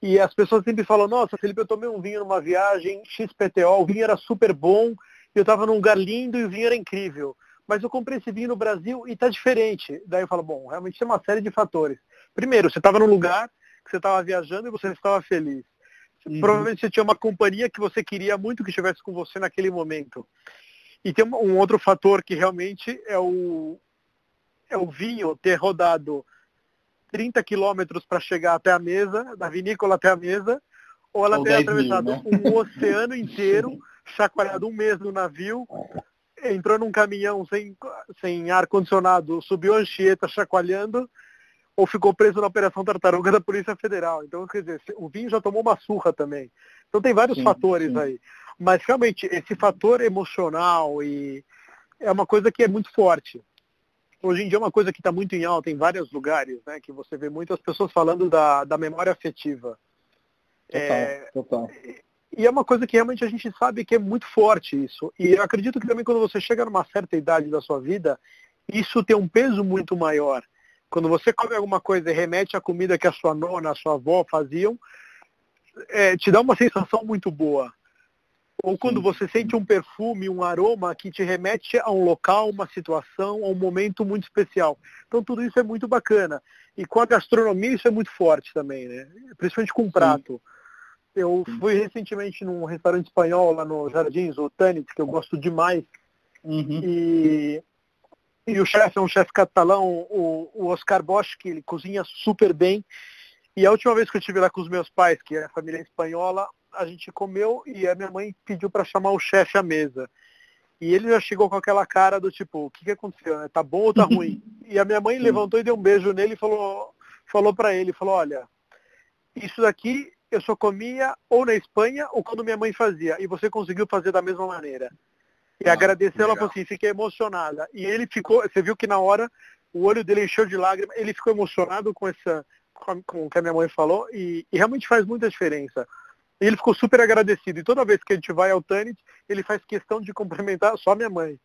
e as pessoas sempre falam, nossa, Felipe, eu tomei um vinho numa viagem XPTO, o vinho era super bom, eu estava num lugar lindo e o vinho era incrível. Mas eu comprei esse vinho no Brasil e está diferente. Daí eu falo, bom, realmente tem uma série de fatores. Primeiro, você estava num lugar que você estava viajando e você estava feliz. Uhum. Provavelmente você tinha uma companhia que você queria muito que estivesse com você naquele momento. E tem um outro fator que realmente é o, é o vinho ter rodado 30 quilômetros para chegar até a mesa, da vinícola até a mesa, ou ela ou tem atravessado mil, né? um oceano [LAUGHS] inteiro, chacoalhado um mês no navio, entrou num caminhão sem, sem ar-condicionado, subiu a Anchieta chacoalhando, ou ficou preso na Operação Tartaruga da Polícia Federal. Então, quer dizer, o vinho já tomou uma surra também. Então tem vários sim, fatores sim. aí. Mas realmente, esse fator emocional e é uma coisa que é muito forte. Hoje em dia é uma coisa que está muito em alta em vários lugares, né? Que você vê muitas pessoas falando da, da memória afetiva.
Total, é, total.
E é uma coisa que realmente a gente sabe que é muito forte isso. E eu acredito que também quando você chega numa certa idade da sua vida, isso tem um peso muito maior. Quando você come alguma coisa e remete à comida que a sua nona, a sua avó faziam, é, te dá uma sensação muito boa. Ou quando você sente um perfume, um aroma que te remete a um local, uma situação, a um momento muito especial. Então tudo isso é muito bacana. E com a gastronomia isso é muito forte também, né? Principalmente com um prato. Sim. Eu fui recentemente num restaurante espanhol lá no Jardins, o Tanit, que eu gosto demais. Uhum. E, e o chefe é um chefe catalão, o, o Oscar Bosch, que ele cozinha super bem. E a última vez que eu estive lá com os meus pais, que é a família espanhola, a gente comeu e a minha mãe pediu para chamar o chefe à mesa. E ele já chegou com aquela cara do tipo, o que, que aconteceu? Né? Tá bom ou tá ruim? [LAUGHS] e a minha mãe levantou e deu um beijo nele e falou, falou para ele, falou, olha, isso daqui eu só comia ou na Espanha ou quando minha mãe fazia. E você conseguiu fazer da mesma maneira. E ah, agradeceu, ela falou assim, fiquei emocionada. E ele ficou, você viu que na hora o olho dele encheu de lágrimas, ele ficou emocionado com essa, com, o que a minha mãe falou, e, e, realmente faz muita diferença. E ele ficou super agradecido. E toda vez que a gente vai ao Tanit, ele faz questão de cumprimentar só minha mãe.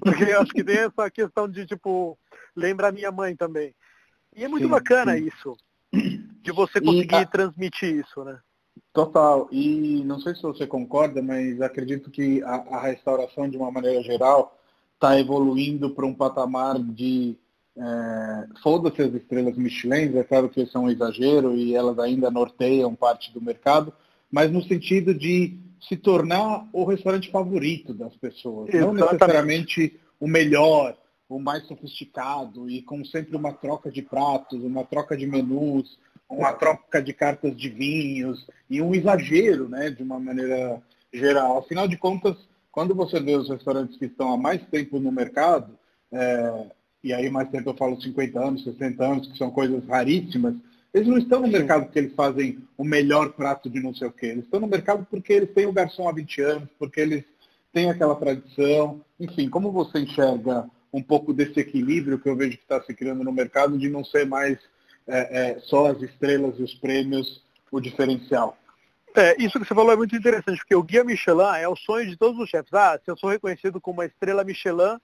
Porque eu acho que tem [LAUGHS] essa questão de, tipo, lembra a minha mãe também. E é muito sim, bacana sim. isso de você conseguir e, transmitir isso, né?
Total. E não sei se você concorda, mas acredito que a, a restauração, de uma maneira geral, está evoluindo para um patamar de é, foda-se as estrelas Michelin, é claro que isso é um exagero e elas ainda norteiam parte do mercado, mas no sentido de se tornar o restaurante favorito das pessoas, Exatamente. não necessariamente o melhor, o mais sofisticado e com sempre uma troca de pratos, uma troca de menus, uma troca de cartas de vinhos e um exagero, né, de uma maneira geral. Afinal de contas, quando você vê os restaurantes que estão há mais tempo no mercado, é, e aí mais tempo eu falo 50 anos, 60 anos, que são coisas raríssimas, eles não estão no mercado porque eles fazem o melhor prato de não sei o quê. Eles estão no mercado porque eles têm o garçom há 20 anos, porque eles têm aquela tradição. Enfim, como você enxerga um pouco desse equilíbrio que eu vejo que está se criando no mercado de não ser mais é, é, só as estrelas e os prêmios o diferencial.
É, isso que você falou é muito interessante, porque o Guia Michelin é o sonho de todos os chefes. Ah, se eu sou reconhecido como uma estrela Michelin,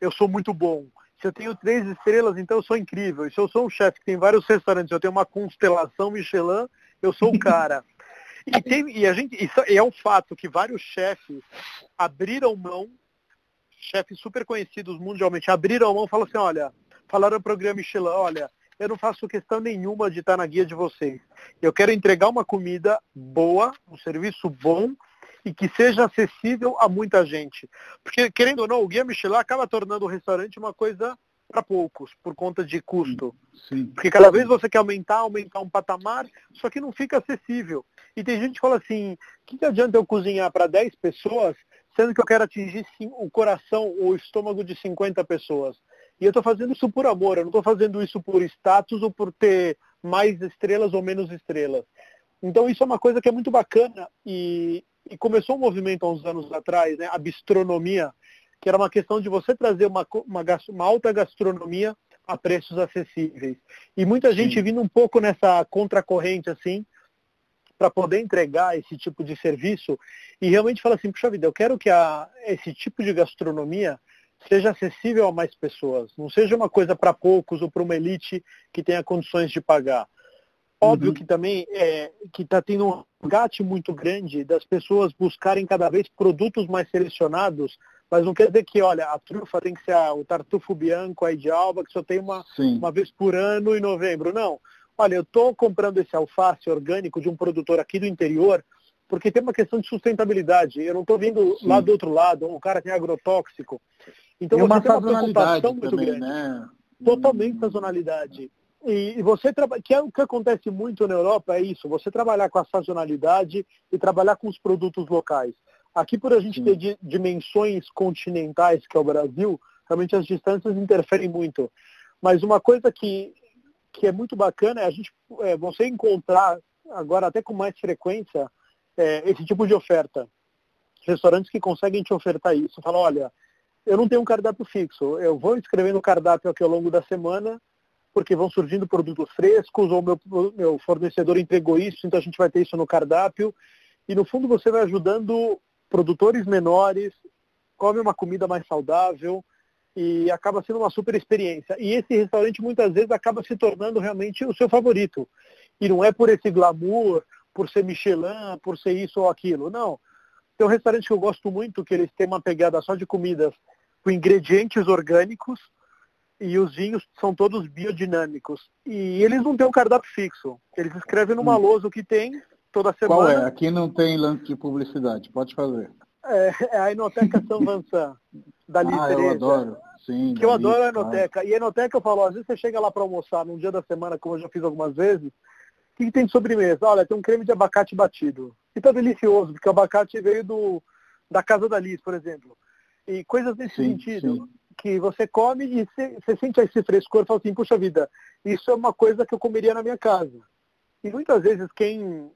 eu sou muito bom. Se eu tenho três estrelas, então eu sou incrível. E se eu sou um chefe que tem vários restaurantes, eu tenho uma constelação Michelin, eu sou o [LAUGHS] cara. e, tem, e a gente, isso é um fato que vários chefes abriram mão chefes super conhecidos mundialmente abriram a mão e falaram assim, olha, falaram para o programa Michelin, olha, eu não faço questão nenhuma de estar na guia de vocês. Eu quero entregar uma comida boa, um serviço bom e que seja acessível a muita gente. Porque, querendo ou não, o Guia Michelin acaba tornando o restaurante uma coisa para poucos, por conta de custo. Sim. Porque cada vez você quer aumentar, aumentar um patamar, só que não fica acessível. E tem gente que fala assim, o que, que adianta eu cozinhar para 10 pessoas sendo que eu quero atingir sim, o coração, o estômago de 50 pessoas. E eu estou fazendo isso por amor, eu não estou fazendo isso por status ou por ter mais estrelas ou menos estrelas. Então isso é uma coisa que é muito bacana e, e começou um movimento há uns anos atrás, né, a bistronomia, que era uma questão de você trazer uma, uma, uma alta gastronomia a preços acessíveis. E muita gente Sim. vindo um pouco nessa contracorrente, assim, para poder entregar esse tipo de serviço e realmente falar assim, puxa vida, eu quero que a, esse tipo de gastronomia seja acessível a mais pessoas, não seja uma coisa para poucos ou para uma elite que tenha condições de pagar. Óbvio uhum. que também é, que está tendo um gate muito grande das pessoas buscarem cada vez produtos mais selecionados, mas não quer dizer que, olha, a trufa tem que ser a, o tartufo bianco aí de alba, que só tem uma, uma vez por ano em novembro. Não olha, eu estou comprando esse alface orgânico de um produtor aqui do interior, porque tem uma questão de sustentabilidade. Eu não estou vindo Sim. lá do outro lado, o cara tem agrotóxico. Então e
você uma tem uma preocupação muito também, grande. Né?
Totalmente sazonalidade. E, você trabalha, que é o que acontece muito na Europa, é isso, você trabalhar com a sazonalidade e trabalhar com os produtos locais. Aqui, por a gente Sim. ter dimensões continentais, que é o Brasil, realmente as distâncias interferem muito. Mas uma coisa que, que é muito bacana é a gente é, você encontrar, agora até com mais frequência, é, esse tipo de oferta. Restaurantes que conseguem te ofertar isso. Fala, olha, eu não tenho um cardápio fixo. Eu vou escrevendo cardápio aqui ao longo da semana, porque vão surgindo produtos frescos, ou meu, meu fornecedor entregou isso, então a gente vai ter isso no cardápio. E no fundo você vai ajudando produtores menores, come uma comida mais saudável e acaba sendo uma super experiência. E esse restaurante muitas vezes acaba se tornando realmente o seu favorito. E não é por esse glamour, por ser Michelin, por ser isso ou aquilo. Não. Tem um restaurante que eu gosto muito, que eles têm uma pegada só de comidas com ingredientes orgânicos e os vinhos são todos biodinâmicos. E eles não têm um cardápio fixo. Eles escrevem numa hum. lousa o que tem toda semana.
Qual é? Aqui não tem lance de publicidade. Pode fazer.
É, é a Enoteca São Vincent, da Liz [LAUGHS]
Ah, eu adoro. Sim,
que eu adoro a Enoteca. E a Enoteca eu falo, às vezes você chega lá para almoçar num dia da semana, como eu já fiz algumas vezes, o que, que tem de sobremesa? Olha, tem um creme de abacate batido. E tá delicioso, porque o abacate veio do, da casa da Liz, por exemplo e coisas nesse sim, sentido. Sim. Que você come e você sente esse frescor e fala assim, puxa vida, isso é uma coisa que eu comeria na minha casa. E muitas vezes quem,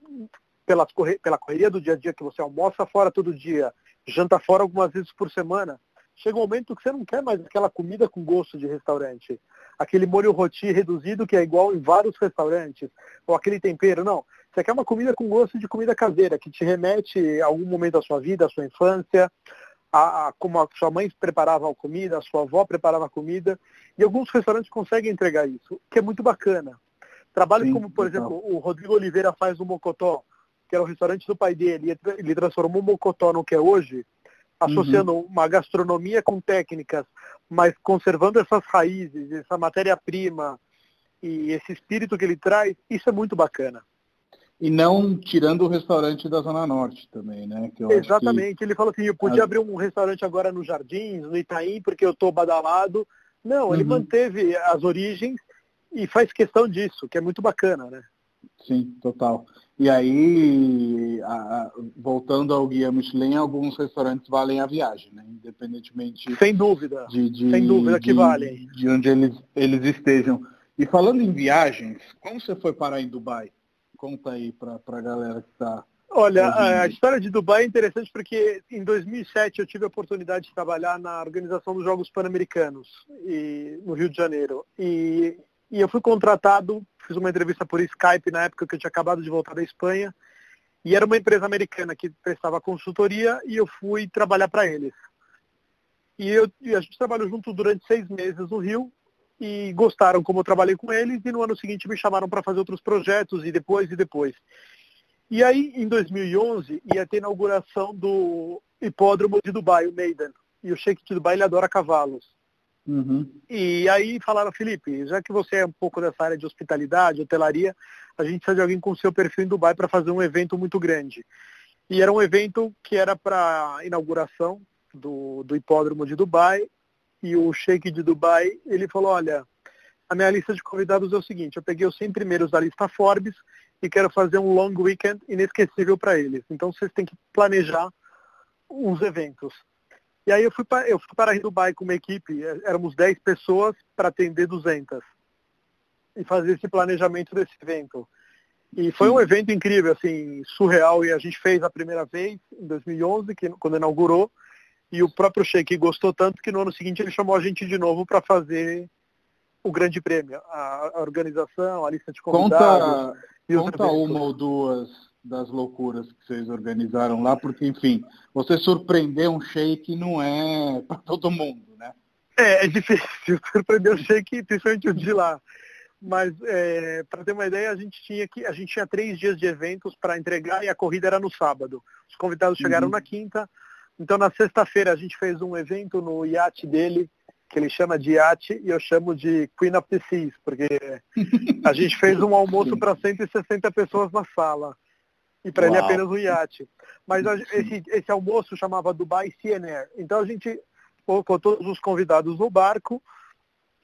pela, pela correria do dia a dia, que você almoça fora todo dia, janta fora algumas vezes por semana, chega um momento que você não quer mais aquela comida com gosto de restaurante. Aquele molho roti reduzido que é igual em vários restaurantes, ou aquele tempero, não. Você quer uma comida com gosto de comida caseira, que te remete a algum momento da sua vida, à sua infância, a, a, como a sua mãe preparava a comida, a sua avó preparava a comida, e alguns restaurantes conseguem entregar isso, que é muito bacana. Trabalhos como, por exemplo, o Rodrigo Oliveira faz o Mocotó, que era o restaurante do pai dele, ele transformou o Mocotó no que é hoje, associando uhum. uma gastronomia com técnicas, mas conservando essas raízes, essa matéria-prima e esse espírito que ele traz, isso é muito bacana.
E não tirando o restaurante da Zona Norte também, né?
Exatamente. Que... Ele falou assim, eu podia abrir um restaurante agora no Jardins, no Itaim, porque eu estou badalado. Não, ele uhum. manteve as origens e faz questão disso, que é muito bacana, né?
Sim, total. E aí, a, a, voltando ao guia Michelin, alguns restaurantes valem a viagem, né? Independentemente.
Sem dúvida. De, de Sem dúvida que valem.
De onde eles, eles estejam. E falando em viagens, como você foi parar em Dubai? Conta aí para a galera que está.
Olha, a história de Dubai é interessante porque em 2007 eu tive a oportunidade de trabalhar na organização dos Jogos Pan-Americanos no Rio de Janeiro. E, e eu fui contratado, fiz uma entrevista por Skype na época que eu tinha acabado de voltar da Espanha. E era uma empresa americana que prestava consultoria e eu fui trabalhar para eles. E, eu, e a gente trabalhou junto durante seis meses no Rio e gostaram como eu trabalhei com eles e no ano seguinte me chamaram para fazer outros projetos e depois e depois. E aí, em 2011, ia ter inauguração do hipódromo de Dubai, o Maiden. E o Sheikh de Dubai, ele adora cavalos. Uhum. E aí falaram, Felipe, já que você é um pouco dessa área de hospitalidade, hotelaria, a gente precisa de alguém com seu perfil em Dubai para fazer um evento muito grande. E era um evento que era para inauguração do, do hipódromo de Dubai e o Sheik de Dubai, ele falou, olha, a minha lista de convidados é o seguinte, eu peguei os 100 primeiros da lista Forbes e quero fazer um long weekend inesquecível para eles. Então vocês têm que planejar uns eventos. E aí eu fui para eu fui para Dubai com uma equipe, é, éramos 10 pessoas para atender 200 e fazer esse planejamento desse evento. E foi um evento incrível, assim, surreal, e a gente fez a primeira vez em 2011, que, quando inaugurou, e o próprio Sheik gostou tanto que no ano seguinte ele chamou a gente de novo para fazer o grande prêmio, a, a, organização, a lista de convidados.
Conta, conta uma ou duas das loucuras que vocês organizaram lá, porque, enfim, você surpreender um Sheik não é [LAUGHS] para todo mundo, né?
É, é difícil [LAUGHS] surpreender o Sheik, principalmente o de lá. Mas, é, para ter uma ideia, a gente tinha que a gente tinha três dias de eventos para entregar e a corrida era no sábado. Os convidados chegaram uhum. na quinta, então, na sexta-feira, a gente fez um evento no iate dele, que ele chama de iate, e eu chamo de Queen of the Seas, porque [LAUGHS] a gente fez um almoço para 160 pessoas na sala. E para ele apenas um iate. Mas esse, esse almoço chamava Dubai CNR. Então a gente colocou todos os convidados no barco,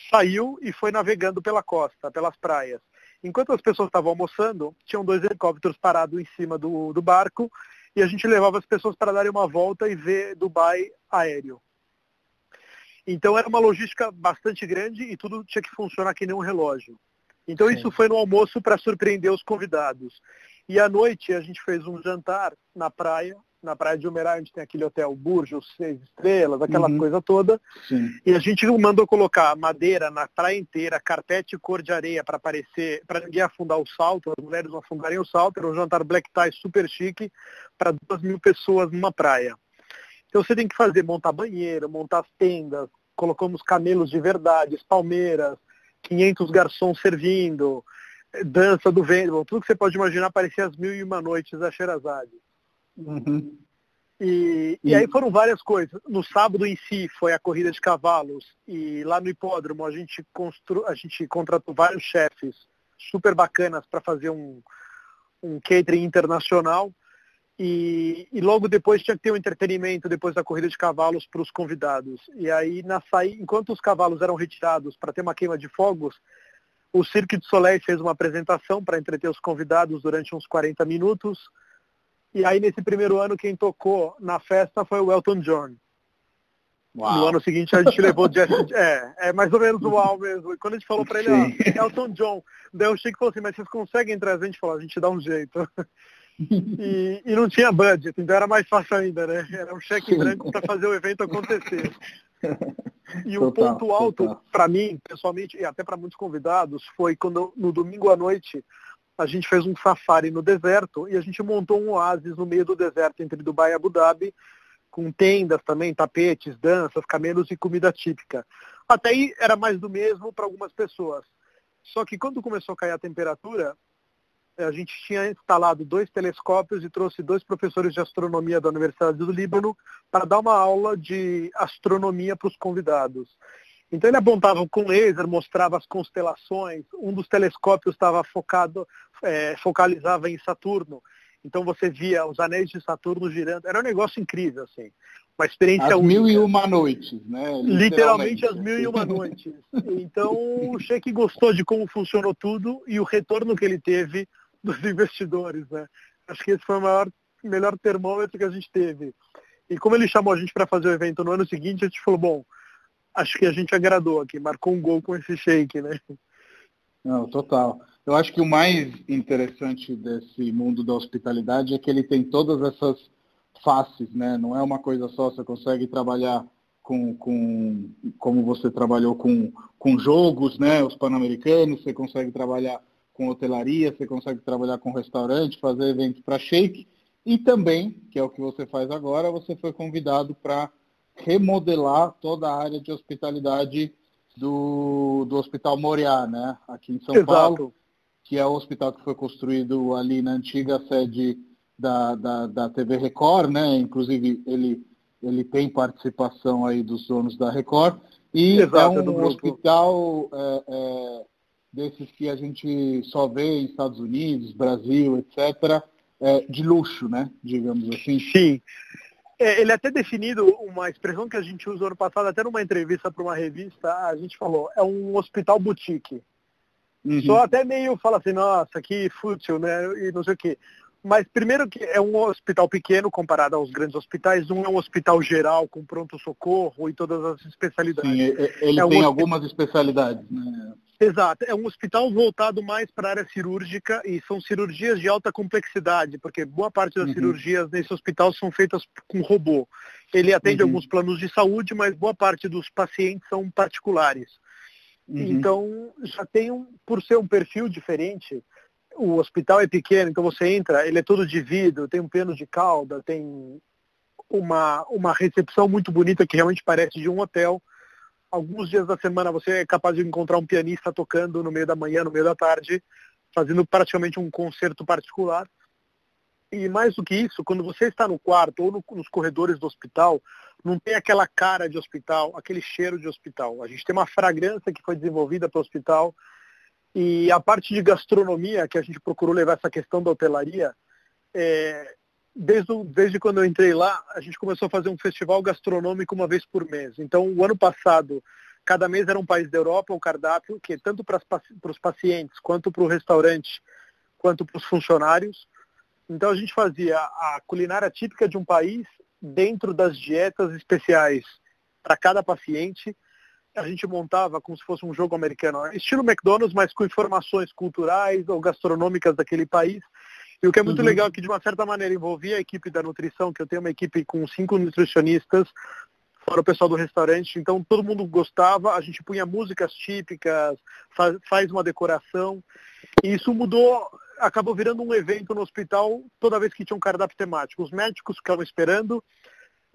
saiu e foi navegando pela costa, pelas praias. Enquanto as pessoas estavam almoçando, tinham dois helicópteros parados em cima do, do barco e a gente levava as pessoas para darem uma volta e ver Dubai aéreo. Então era uma logística bastante grande e tudo tinha que funcionar que nem um relógio. Então Sim. isso foi no almoço para surpreender os convidados. E à noite a gente fez um jantar na praia, na praia de Umerá, gente tem aquele hotel Burjo, seis estrelas, aquela uhum. coisa toda. Sim. E a gente mandou colocar madeira na praia inteira, carpete cor de areia para aparecer, para ninguém afundar o salto, as mulheres não afundarem o salto. Era um jantar black tie super chique para duas mil pessoas numa praia. Então você tem que fazer, montar banheiro, montar as tendas, colocamos camelos de verdade, palmeiras, 500 garçons servindo, dança do vento, tudo que você pode imaginar parecia as mil e uma noites da Sherazade. Uhum. E, e, aí foram várias coisas. No sábado em si foi a corrida de cavalos e lá no hipódromo a gente, constru... a gente contratou vários chefes super bacanas para fazer um, um catering internacional e, e, logo depois tinha que ter um entretenimento depois da corrida de cavalos para os convidados. E aí na saída, enquanto os cavalos eram retirados para ter uma queima de fogos, o Cirque du Soleil fez uma apresentação para entreter os convidados durante uns 40 minutos. E aí, nesse primeiro ano, quem tocou na festa foi o Elton John. Uau. No ano seguinte, a gente levou o Jesse... É, é mais ou menos uau mesmo. E quando a gente falou para ele, ó, Elton John, daí o Chico falou assim, mas vocês conseguem trazer? A gente falou, a gente dá um jeito. [LAUGHS] E, e, não tinha budget, então era mais fácil ainda, né? Era um cheque branco para fazer o evento acontecer. E [LAUGHS] o ponto alto, para mim, pessoalmente, e até para muitos convidados, foi quando no domingo à noite a gente fez um safari no deserto e a gente montou um oásis no meio do deserto entre Dubai e Abu Dhabi, com tendas também, tapetes, danças, camelos e comida típica. Até aí era mais do mesmo para algumas pessoas. Só que quando começou a cair a temperatura, a gente tinha instalado dois telescópios e trouxe dois professores de astronomia da Universidade do Líbano para dar uma aula de astronomia para os convidados. Então ele apontava com laser, mostrava as constelações, um dos telescópios estava focado, é, focalizava em Saturno. Então você via os anéis de Saturno girando. Era um negócio incrível, assim. Uma experiência
As mil e uma noites, né?
Literalmente, Literalmente as mil e uma noites. Então o Sheik gostou de como funcionou tudo e o retorno que ele teve [LAUGHS] dos investidores, né? Acho que esse foi o maior, melhor termômetro que a gente teve. E como ele chamou a gente para fazer o evento no ano seguinte, a gente falou, bom, acho que a gente agradou aqui, marcou um gol com esse shake, né?
Não, total. Eu acho que o mais interessante desse mundo da hospitalidade é que ele tem todas essas faces, né? Não é uma coisa só, você consegue trabalhar com, com como você trabalhou com, com jogos, né? Os pan-americanos, você consegue trabalhar com hotelaria, você consegue trabalhar com restaurante, fazer eventos para shake e também, que é o que você faz agora, você foi convidado para remodelar toda a área de hospitalidade do, do Hospital Moriá, né? Aqui em São Exato. Paulo, que é o hospital que foi construído ali na antiga sede da, da, da TV Record, né? Inclusive ele, ele tem participação aí dos donos da Record. E Exato, é um hospital é, é, desses que a gente só vê em Estados Unidos, Brasil, etc., é, de luxo, né? Digamos assim.
Sim. É, ele é até definido uma expressão que a gente usou ano passado, até numa entrevista para uma revista, a gente falou, é um hospital boutique. Uhum. Só até meio fala assim, nossa, que fútil, né? E não sei o quê. Mas primeiro que é um hospital pequeno comparado aos grandes hospitais, não é um hospital geral com pronto-socorro e todas as especialidades. Sim,
ele é um tem algumas especialidades, né?
Exato, é um hospital voltado mais para a área cirúrgica e são cirurgias de alta complexidade, porque boa parte das uhum. cirurgias nesse hospital são feitas com robô. Ele atende uhum. alguns planos de saúde, mas boa parte dos pacientes são particulares. Uhum. Então, já tem um, por ser um perfil diferente, o hospital é pequeno, então você entra, ele é todo de vidro, tem um piano de cauda, tem uma, uma recepção muito bonita que realmente parece de um hotel. Alguns dias da semana você é capaz de encontrar um pianista tocando no meio da manhã, no meio da tarde, fazendo praticamente um concerto particular. E mais do que isso, quando você está no quarto ou no, nos corredores do hospital, não tem aquela cara de hospital, aquele cheiro de hospital. A gente tem uma fragrância que foi desenvolvida pelo hospital e a parte de gastronomia, que a gente procurou levar essa questão da hotelaria, é, desde, desde quando eu entrei lá, a gente começou a fazer um festival gastronômico uma vez por mês. Então, o ano passado, cada mês era um país da Europa, o cardápio, que tanto para os pacientes, quanto para o restaurante, quanto para os funcionários. Então a gente fazia a culinária típica de um país dentro das dietas especiais para cada paciente. A gente montava como se fosse um jogo americano, estilo McDonald's, mas com informações culturais ou gastronômicas daquele país. E o que é muito uhum. legal é que, de uma certa maneira, envolvia a equipe da nutrição, que eu tenho uma equipe com cinco nutricionistas, fora o pessoal do restaurante, então todo mundo gostava, a gente punha músicas típicas, faz, faz uma decoração, e isso mudou, acabou virando um evento no hospital toda vez que tinha um cardápio temático. Os médicos ficavam esperando,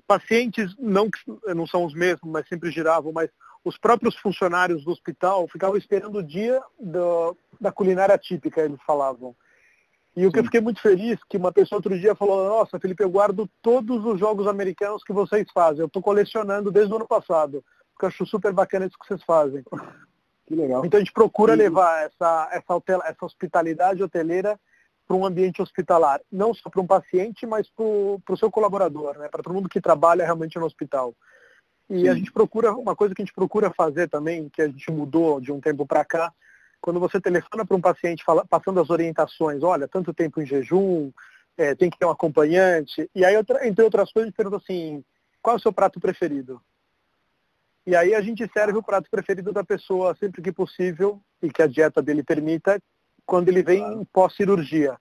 pacientes não, não são os mesmos, mas sempre giravam, mas os próprios funcionários do hospital ficavam esperando o dia do, da culinária típica, eles falavam. E o que eu fiquei muito feliz, que uma pessoa outro dia falou, nossa, Felipe, eu guardo todos os jogos americanos que vocês fazem. Eu estou colecionando desde o ano passado. Porque eu acho super bacana isso que vocês fazem.
Que legal.
Então a gente procura e... levar essa, essa, essa hospitalidade hoteleira para um ambiente hospitalar. Não só para um paciente, mas para o seu colaborador, né? para todo mundo que trabalha realmente no hospital. E Sim. a gente procura, uma coisa que a gente procura fazer também, que a gente mudou de um tempo para cá, quando você telefona para um paciente fala, passando as orientações, olha, tanto tempo em jejum, é, tem que ter um acompanhante, e aí, entre outras coisas, pergunta assim, qual é o seu prato preferido? E aí a gente serve o prato preferido da pessoa sempre que possível e que a dieta dele permita, quando ele vem claro. pós-cirurgia.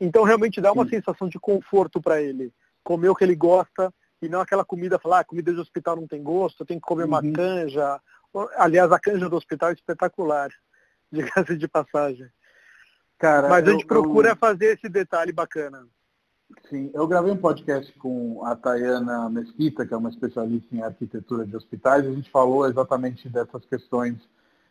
Então realmente dá uma Sim. sensação de conforto para ele. Comer o que ele gosta e não aquela comida, falar, ah, comida de hospital não tem gosto, tem que comer uhum. uma canja. Aliás, a canja do hospital é espetacular diga-se de passagem. Cara, Mas a gente eu, procura eu... fazer esse detalhe bacana.
Sim, eu gravei um podcast com a Tayana Mesquita, que é uma especialista em arquitetura de hospitais, e a gente falou exatamente dessas questões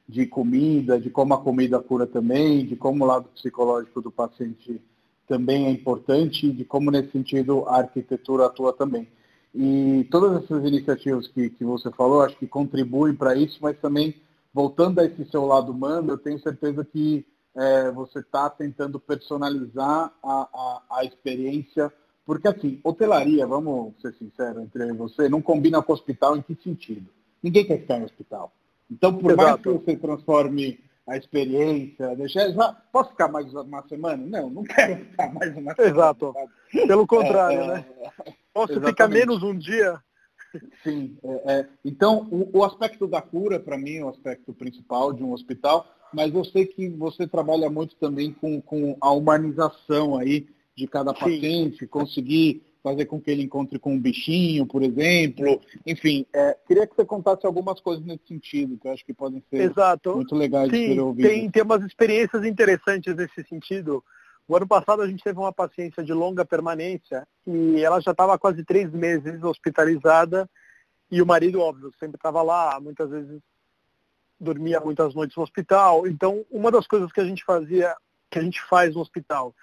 de comida, de como a comida cura também, de como o lado psicológico do paciente também é importante, de como nesse sentido a arquitetura atua também. E todas essas iniciativas que, que você falou, acho que contribuem para isso, mas também voltando a esse seu lado humano, eu tenho certeza que é, você está tentando personalizar a, a, a, experiência, porque assim, hotelaria, vamos ser sinceros entre você, não combina com hospital em que sentido? Ninguém quer ficar em hospital. Então, por Exato. mais que você transforme a experiência, deixar, posso ficar mais uma semana? Não, não quero ficar mais uma semana.
Exato. Pelo contrário, é, né? É, posso [LAUGHS] exatamente. ficar menos um dia?
Sim. É, é. Então, o, o, aspecto da cura, para mim, é o aspecto principal de um hospital, mas eu sei que você trabalha muito também com, com a humanização aí de cada paciente, Sim. conseguir fazer com que ele encontre com um bichinho, por exemplo. Enfim, é, queria que você contasse algumas coisas nesse sentido, que eu acho que podem ser
Exato.
muito legais
Sim,
de ser ouvidas.
Tem, tem umas experiências interessantes nesse sentido. O ano passado a gente teve uma paciência de longa permanência e ela já estava quase três meses hospitalizada e o marido, óbvio, sempre estava lá, muitas vezes dormia muitas noites no hospital. Então, uma das coisas que a gente fazia, que a gente faz no hospital,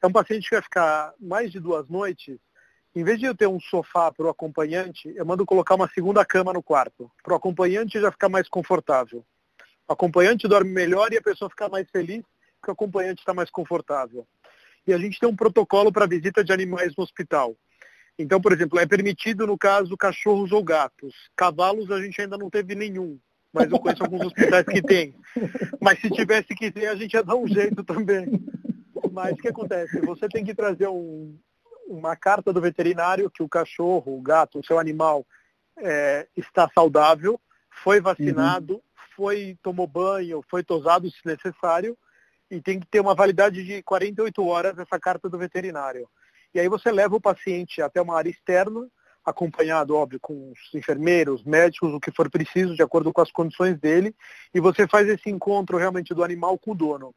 é um paciente que vai ficar mais de duas noites, em vez de eu ter um sofá para o acompanhante, eu mando colocar uma segunda cama no quarto, para o acompanhante já ficar mais confortável. O acompanhante dorme melhor e a pessoa fica mais feliz que o acompanhante está mais confortável. E a gente tem um protocolo para visita de animais no hospital. Então, por exemplo, é permitido, no caso, cachorros ou gatos. Cavalos a gente ainda não teve nenhum, mas eu conheço alguns hospitais que tem. Mas se tivesse que ter, a gente ia dar um jeito também. Mas o que acontece? Você tem que trazer um, uma carta do veterinário que o cachorro, o gato, o seu animal é, está saudável, foi vacinado, uhum. foi tomou banho, foi tosado se necessário, e tem que ter uma validade de 48 horas essa carta do veterinário. E aí você leva o paciente até uma área externa, acompanhado, óbvio, com os enfermeiros, médicos, o que for preciso, de acordo com as condições dele, e você faz esse encontro realmente do animal com o dono.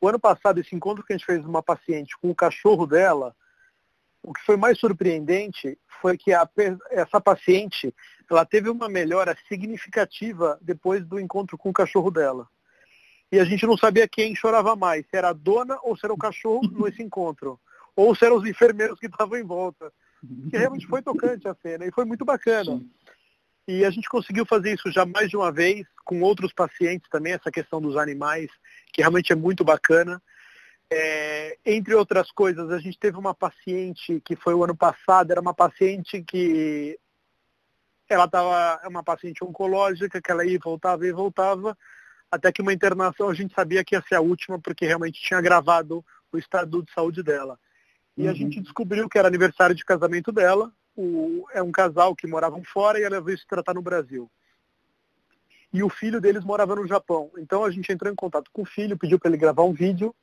O ano passado, esse encontro que a gente fez uma paciente com o cachorro dela, o que foi mais surpreendente foi que a, essa paciente ela teve uma melhora significativa depois do encontro com o cachorro dela e a gente não sabia quem chorava mais, se era a dona ou se era o cachorro [LAUGHS] nesse encontro, ou se eram os enfermeiros que estavam em volta. Que realmente foi tocante a cena e foi muito bacana. Sim. E a gente conseguiu fazer isso já mais de uma vez, com outros pacientes também, essa questão dos animais, que realmente é muito bacana. É, entre outras coisas, a gente teve uma paciente que foi o ano passado, era uma paciente que ela estava, é uma paciente oncológica, que ela ia e voltava e voltava, até que uma internação a gente sabia que ia ser a última, porque realmente tinha gravado o estado de saúde dela. E uhum. a gente descobriu que era aniversário de casamento dela, o, é um casal que moravam fora e ela veio se tratar no Brasil. E o filho deles morava no Japão. Então a gente entrou em contato com o filho, pediu para ele gravar um vídeo.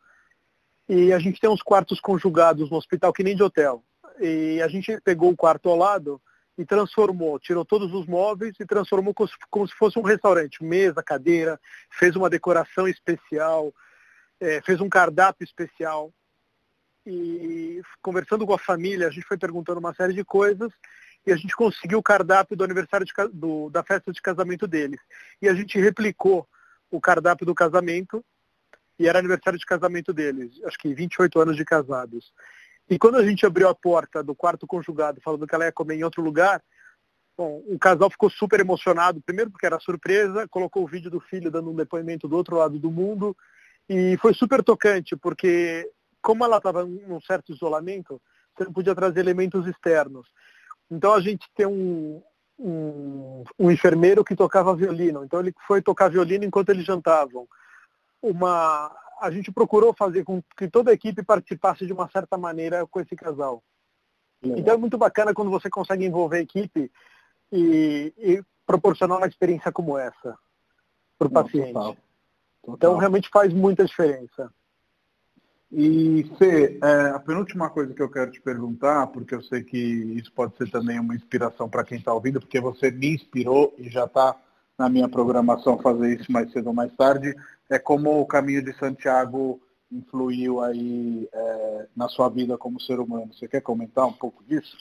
E a gente tem uns quartos conjugados no hospital que nem de hotel. E a gente pegou o quarto ao lado e transformou, tirou todos os móveis e transformou como se, como se fosse um restaurante, mesa, cadeira, fez uma decoração especial, é, fez um cardápio especial. E conversando com a família, a gente foi perguntando uma série de coisas e a gente conseguiu o cardápio do aniversário de, do, da festa de casamento deles. E a gente replicou o cardápio do casamento e era aniversário de casamento deles, acho que 28 anos de casados. E quando a gente abriu a porta do quarto conjugado, falando que ela ia comer em outro lugar, bom, o casal ficou super emocionado, primeiro porque era surpresa, colocou o vídeo do filho dando um depoimento do outro lado do mundo, e foi super tocante, porque como ela estava num certo isolamento, você não podia trazer elementos externos. Então a gente tem um, um, um enfermeiro que tocava violino, então ele foi tocar violino enquanto eles jantavam. Uma a gente procurou fazer com que toda a equipe participasse de uma certa maneira com esse casal. Legal. Então é muito bacana quando você consegue envolver a equipe e, e proporcionar uma experiência como essa para o paciente. Total. Total. Então realmente faz muita diferença.
E Fê, é, a penúltima coisa que eu quero te perguntar, porque eu sei que isso pode ser também uma inspiração para quem está ouvindo, porque você me inspirou e já está na minha programação fazer isso mais cedo ou mais tarde, é como o caminho de Santiago influiu aí é, na sua vida como ser humano. Você quer comentar um pouco disso?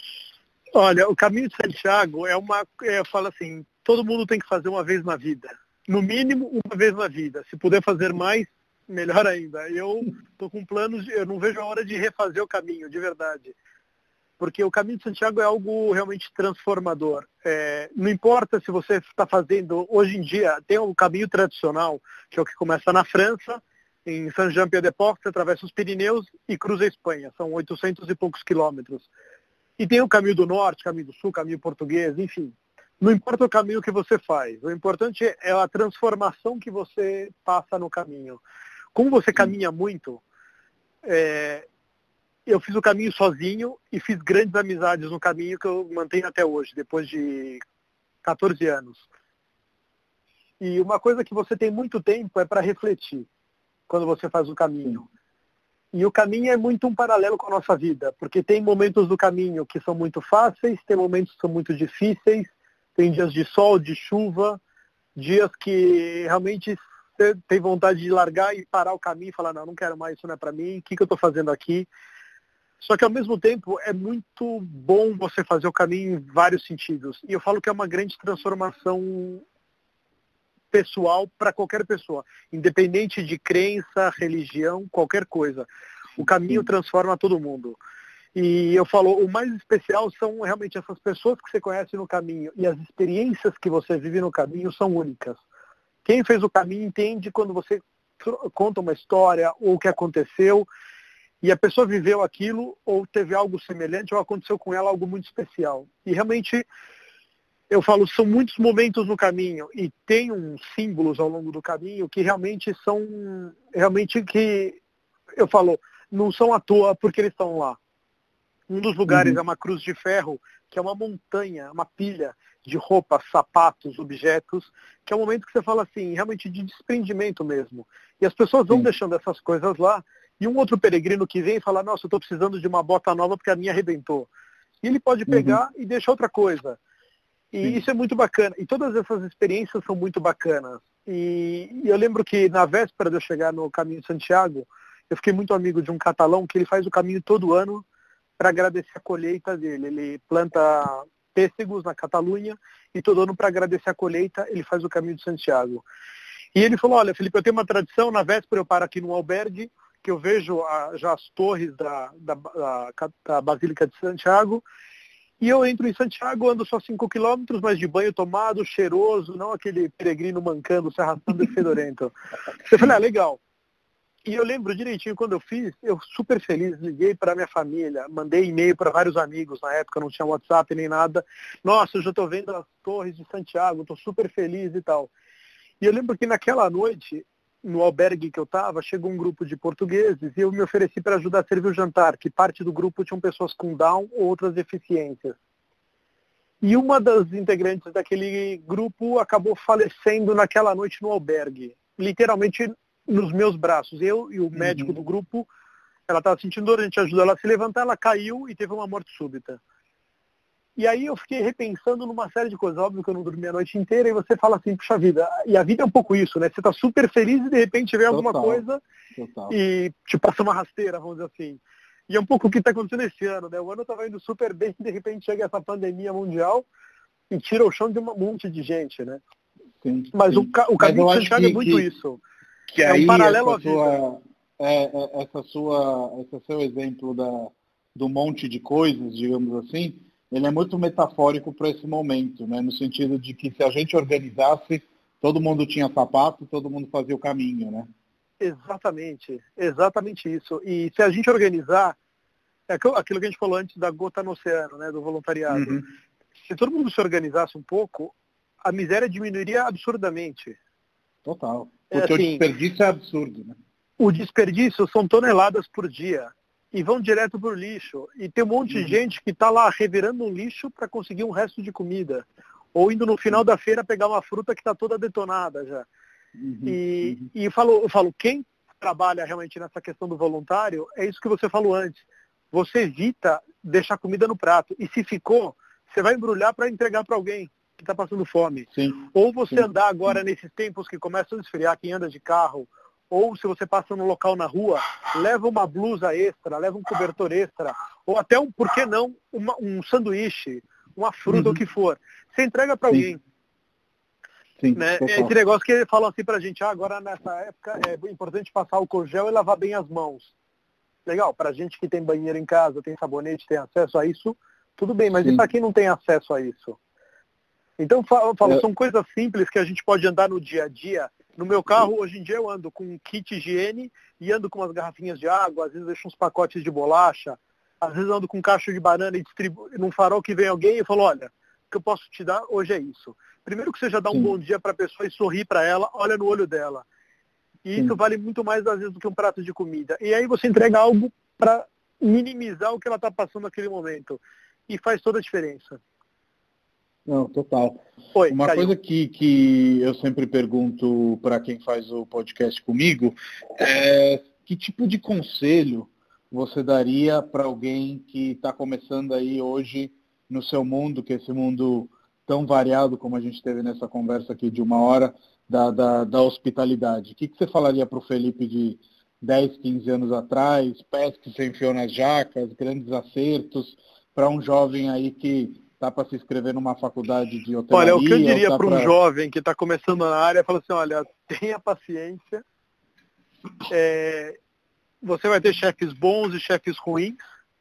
Olha, o caminho de Santiago é uma, é, eu falo assim, todo mundo tem que fazer uma vez na vida. No mínimo, uma vez na vida. Se puder fazer mais, melhor ainda. Eu estou com planos, eu não vejo a hora de refazer o caminho, de verdade porque o caminho de Santiago é algo realmente transformador. É, não importa se você está fazendo, hoje em dia, tem o caminho tradicional, que é o que começa na França, em Saint-Jean-Pied-de-Port, você atravessa os Pirineus e cruza a Espanha, são 800 e poucos quilômetros. E tem o caminho do norte, caminho do sul, caminho português, enfim. Não importa o caminho que você faz, o importante é a transformação que você passa no caminho. Como você caminha muito, é, eu fiz o caminho sozinho e fiz grandes amizades no caminho que eu mantenho até hoje, depois de 14 anos. E uma coisa que você tem muito tempo é para refletir quando você faz o caminho. E o caminho é muito um paralelo com a nossa vida, porque tem momentos do caminho que são muito fáceis, tem momentos que são muito difíceis, tem dias de sol, de chuva, dias que realmente você tem vontade de largar e parar o caminho e falar, não, não quero mais, isso não é para mim, o que, que eu estou fazendo aqui? Só que ao mesmo tempo é muito bom você fazer o caminho em vários sentidos. E eu falo que é uma grande transformação pessoal para qualquer pessoa, independente de crença, religião, qualquer coisa. O caminho transforma todo mundo. E eu falo, o mais especial são realmente essas pessoas que você conhece no caminho e as experiências que você vive no caminho são únicas. Quem fez o caminho entende quando você conta uma história ou o que aconteceu e a pessoa viveu aquilo ou teve algo semelhante ou aconteceu com ela algo muito especial. E realmente, eu falo, são muitos momentos no caminho e tem uns símbolos ao longo do caminho que realmente são, realmente que, eu falo, não são à toa porque eles estão lá. Um dos lugares uhum. é uma cruz de ferro, que é uma montanha, uma pilha de roupas, sapatos, objetos, que é um momento que você fala assim, realmente de desprendimento mesmo. E as pessoas vão Sim. deixando essas coisas lá e um outro peregrino que vem e fala, nossa, eu estou precisando de uma bota nova porque a minha arrebentou. E ele pode pegar uhum. e deixar outra coisa. E Sim. isso é muito bacana. E todas essas experiências são muito bacanas. E, e, eu lembro que na véspera de eu chegar no caminho de Santiago, eu fiquei muito amigo de um catalão que ele faz o caminho todo ano para agradecer a colheita dele. Ele planta pêssegos na Catalunha e todo ano para agradecer a colheita ele faz o caminho de Santiago. E ele falou, olha, Felipe, eu tenho uma tradição, na véspera eu paro aqui no albergue que eu vejo a, já as torres da, da, da, da, Basílica de Santiago, e eu entro em Santiago, ando só 5 quilômetros, mas de banho tomado, cheiroso, não aquele peregrino mancando, se arrastando e fedorento. [LAUGHS] Eu falei, ah, legal. E eu lembro direitinho quando eu fiz, eu super feliz, liguei para minha família, mandei e-mail para vários amigos, na época não tinha WhatsApp nem nada. Nossa, eu já estou vendo as torres de Santiago, estou super feliz e tal. E eu lembro que naquela noite no albergue que eu estava, chegou um grupo de portugueses e eu me ofereci para ajudar a servir o jantar, que parte do grupo tinham pessoas com Down ou outras deficiências. E uma das integrantes daquele grupo acabou falecendo naquela noite no albergue, literalmente nos meus braços. Eu e o médico uhum. do grupo, ela estava sentindo dor, a gente ajudou ela a se levantar, ela caiu e teve uma morte súbita. E aí eu fiquei repensando numa série de coisas. Óbvio que eu não dormi a noite inteira e você fala assim, puxa vida. E a vida é um pouco isso, né? Você tá super feliz e de repente vem alguma total, coisa total. e te passa uma rasteira, vamos dizer assim. E é um pouco o que está acontecendo esse ano, né? O ano estava indo super bem e de repente chega essa pandemia mundial e tira o chão de um monte de gente, né? Sim, Mas sim. o, o caminho que você é muito que, isso.
Que é um paralelo à vida. Sua, é, é, essa sua, esse seu exemplo da, do monte de coisas, digamos assim, ele é muito metafórico para esse momento, né? no sentido de que se a gente organizasse, todo mundo tinha sapato, todo mundo fazia o caminho, né?
Exatamente, exatamente isso. E se a gente organizar, é aquilo que a gente falou antes da gota no oceano, né, do voluntariado. Uhum. Se todo mundo se organizasse um pouco, a miséria diminuiria absurdamente.
Total. É Porque é, assim, o desperdício é absurdo, né?
O desperdício são toneladas por dia e vão direto para o lixo. E tem um monte de uhum. gente que está lá revirando um lixo para conseguir um resto de comida. Ou indo no final da feira pegar uma fruta que está toda detonada já. Uhum. E, uhum. e eu, falo, eu falo, quem trabalha realmente nessa questão do voluntário, é isso que você falou antes. Você evita deixar comida no prato. E se ficou, você vai embrulhar para entregar para alguém que está passando fome. Sim. Ou você Sim. andar agora nesses tempos que começam a esfriar, quem anda de carro, ou se você passa no local na rua, leva uma blusa extra, leva um cobertor extra, ou até um, por que não, uma, um sanduíche, uma fruta, uhum. o que for. Você entrega para alguém. Sim, né? Esse negócio que falam assim pra gente, ah, agora nessa época é importante passar o gel e lavar bem as mãos. Legal, pra gente que tem banheiro em casa, tem sabonete, tem acesso a isso, tudo bem, mas Sim. e para quem não tem acesso a isso? Então, eu falo, é. são coisas simples que a gente pode andar no dia a dia no meu carro, hoje em dia, eu ando com um kit higiene e ando com umas garrafinhas de água, às vezes deixo uns pacotes de bolacha, às vezes ando com um cacho de banana e distribuo num farol que vem alguém e falo, olha, o que eu posso te dar hoje é isso. Primeiro que você já dá um Sim. bom dia para a pessoa e sorri para ela, olha no olho dela. E Sim. isso vale muito mais às vezes do que um prato de comida. E aí você entrega algo para minimizar o que ela está passando naquele momento. E faz toda a diferença.
Não, total. Oi, Uma caiu. coisa que, que eu sempre pergunto para quem faz o podcast comigo é que tipo de conselho você daria para alguém que está começando aí hoje no seu mundo, que é esse mundo tão variado como a gente teve nessa conversa aqui de uma hora, da, da, da hospitalidade? O que, que você falaria para o Felipe de 10, 15 anos atrás, pés que você enfiou nas jacas, grandes acertos, para um jovem aí que Tá para se inscrever numa faculdade de hotelaria?
Olha, o que eu diria tá para um pra... jovem que está começando na área, fala assim, olha, tenha paciência. É, você vai ter chefes bons e chefes ruins.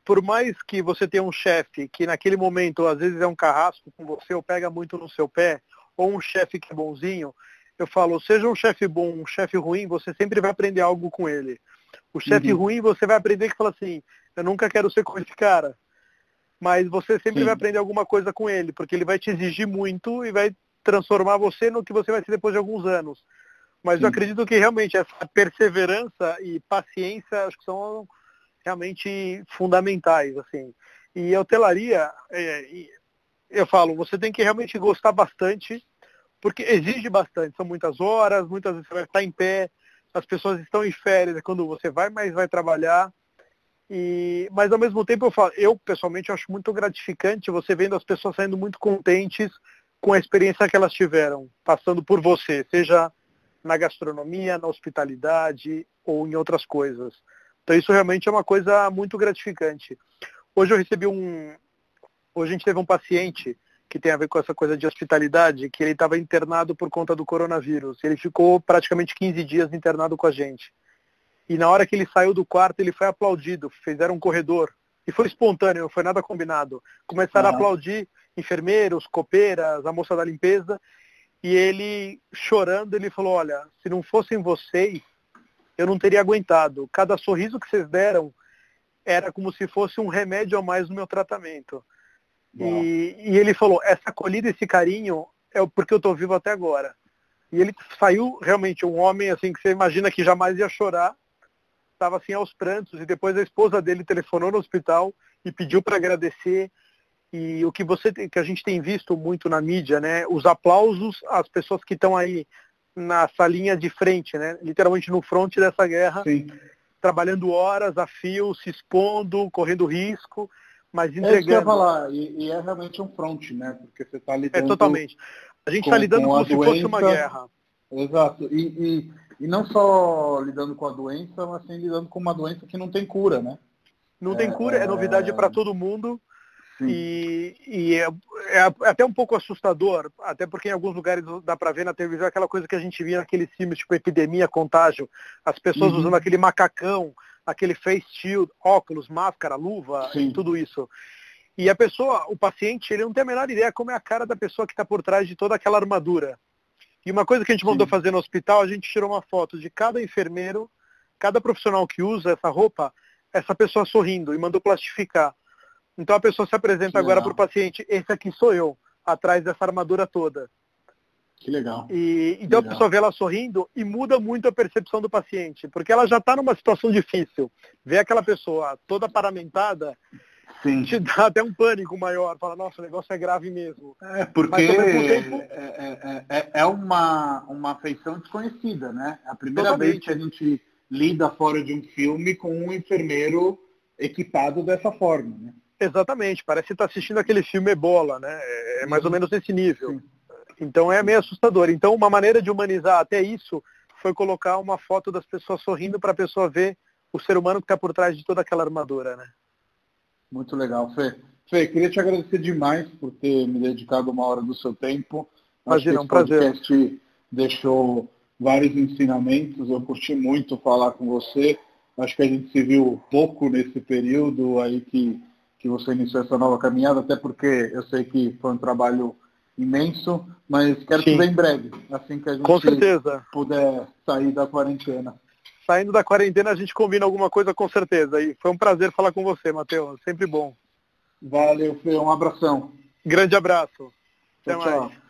Por mais que você tenha um chefe que naquele momento às vezes é um carrasco com você ou pega muito no seu pé, ou um chefe que é bonzinho, eu falo, seja um chefe bom, um chefe ruim, você sempre vai aprender algo com ele. O chefe uhum. ruim, você vai aprender que fala assim, eu nunca quero ser com esse cara mas você sempre Sim. vai aprender alguma coisa com ele, porque ele vai te exigir muito e vai transformar você no que você vai ser depois de alguns anos. Mas Sim. eu acredito que realmente essa perseverança e paciência acho que são realmente fundamentais, assim. E a hotelaria, é, eu falo, você tem que realmente gostar bastante, porque exige bastante, são muitas horas, muitas vezes você vai estar em pé, as pessoas estão em férias, é quando você vai mais vai trabalhar. E, mas ao mesmo tempo eu falo, eu pessoalmente acho muito gratificante você vendo as pessoas saindo muito contentes com a experiência que elas tiveram, passando por você, seja na gastronomia, na hospitalidade ou em outras coisas. Então isso realmente é uma coisa muito gratificante. Hoje eu recebi um. Hoje a gente teve um paciente que tem a ver com essa coisa de hospitalidade, que ele estava internado por conta do coronavírus. Ele ficou praticamente 15 dias internado com a gente. E na hora que ele saiu do quarto, ele foi aplaudido, fizeram um corredor. E foi espontâneo, não foi nada combinado. Começaram a aplaudir enfermeiros, copeiras, a moça da limpeza. E ele, chorando, ele falou, olha, se não fossem vocês, eu não teria aguentado. Cada sorriso que vocês deram era como se fosse um remédio a mais no meu tratamento. E, e, ele falou, essa acolhida, esse carinho, é porque eu estou vivo até agora. E ele saiu realmente um homem assim que você imagina que jamais ia chorar, estava assim aos prantos e depois a esposa dele telefonou no hospital e pediu para agradecer e o que você que a gente tem visto muito na mídia, né, os aplausos às pessoas que estão aí na salinha de frente, né, literalmente no fronte dessa guerra, Sim. trabalhando horas a fio, se expondo, correndo risco, mas entregando. É isso que eu ia
falar, e, e é realmente um fronte, né, porque você está lidando.
É totalmente. A gente está lidando como se doença, fosse uma guerra.
Exato. E, e, e, não só lidando com a doença, mas sim lidando com uma doença que não tem cura, né?
Não é, tem cura, é novidade é... para todo mundo. E, e é, é, até um pouco assustador, até porque em alguns lugares dá para ver na televisão aquela coisa que a gente via naqueles filmes, tipo epidemia, contágio, as pessoas uhum. usando aquele macacão, aquele face shield, óculos, máscara, luva, tudo isso. E a pessoa, o paciente, ele não tem a menor ideia como é a cara da pessoa que está por trás de toda aquela armadura. E uma coisa que a gente mandou fazer no hospital, a gente tirou uma foto de cada enfermeiro, cada profissional que usa essa roupa, essa pessoa sorrindo e mandou plastificar. Então a pessoa se apresenta agora para o paciente, esse aqui sou eu, atrás dessa armadura toda.
Que legal.
E, então legal. a pessoa vê ela sorrindo e muda muito a percepção do paciente, porque ela já está numa situação difícil. Vê aquela pessoa toda paramentada, Sim. te dá até um pânico maior, fala, nossa, o negócio é grave mesmo.
É, porque tempo... É, é, é, é, uma, uma afeição desconhecida, né? É a primeira Totalmente. vez que a gente lida fora de um filme com um enfermeiro equipado dessa forma, né?
Exatamente, parece estar tá assistindo aquele filme Ebola, né? É mais ou menos nesse nível. Sim. Então é meio assustador. Então uma maneira de humanizar até isso foi colocar uma foto das pessoas sorrindo para a pessoa ver o ser humano que está por trás de toda aquela armadura, né?
Muito legal, Fê. Fê, queria te agradecer demais por ter me dedicado uma hora do seu tempo.
Imagina, um prazer.
podcast deixou vários ensinamentos, eu curti muito falar com você. Acho que a gente se viu pouco nesse período aí que, que você iniciou essa nova caminhada, até porque eu sei que foi um trabalho imenso, mas quero Sim. te ver em breve, assim que a gente puder sair da quarentena
saindo da quarentena a gente combina alguma coisa com certeza. E foi um prazer falar com você, Matheus. Sempre bom.
Valeu, Fê. Um abração.
Grande abraço. Até tchau, mais. Tchau.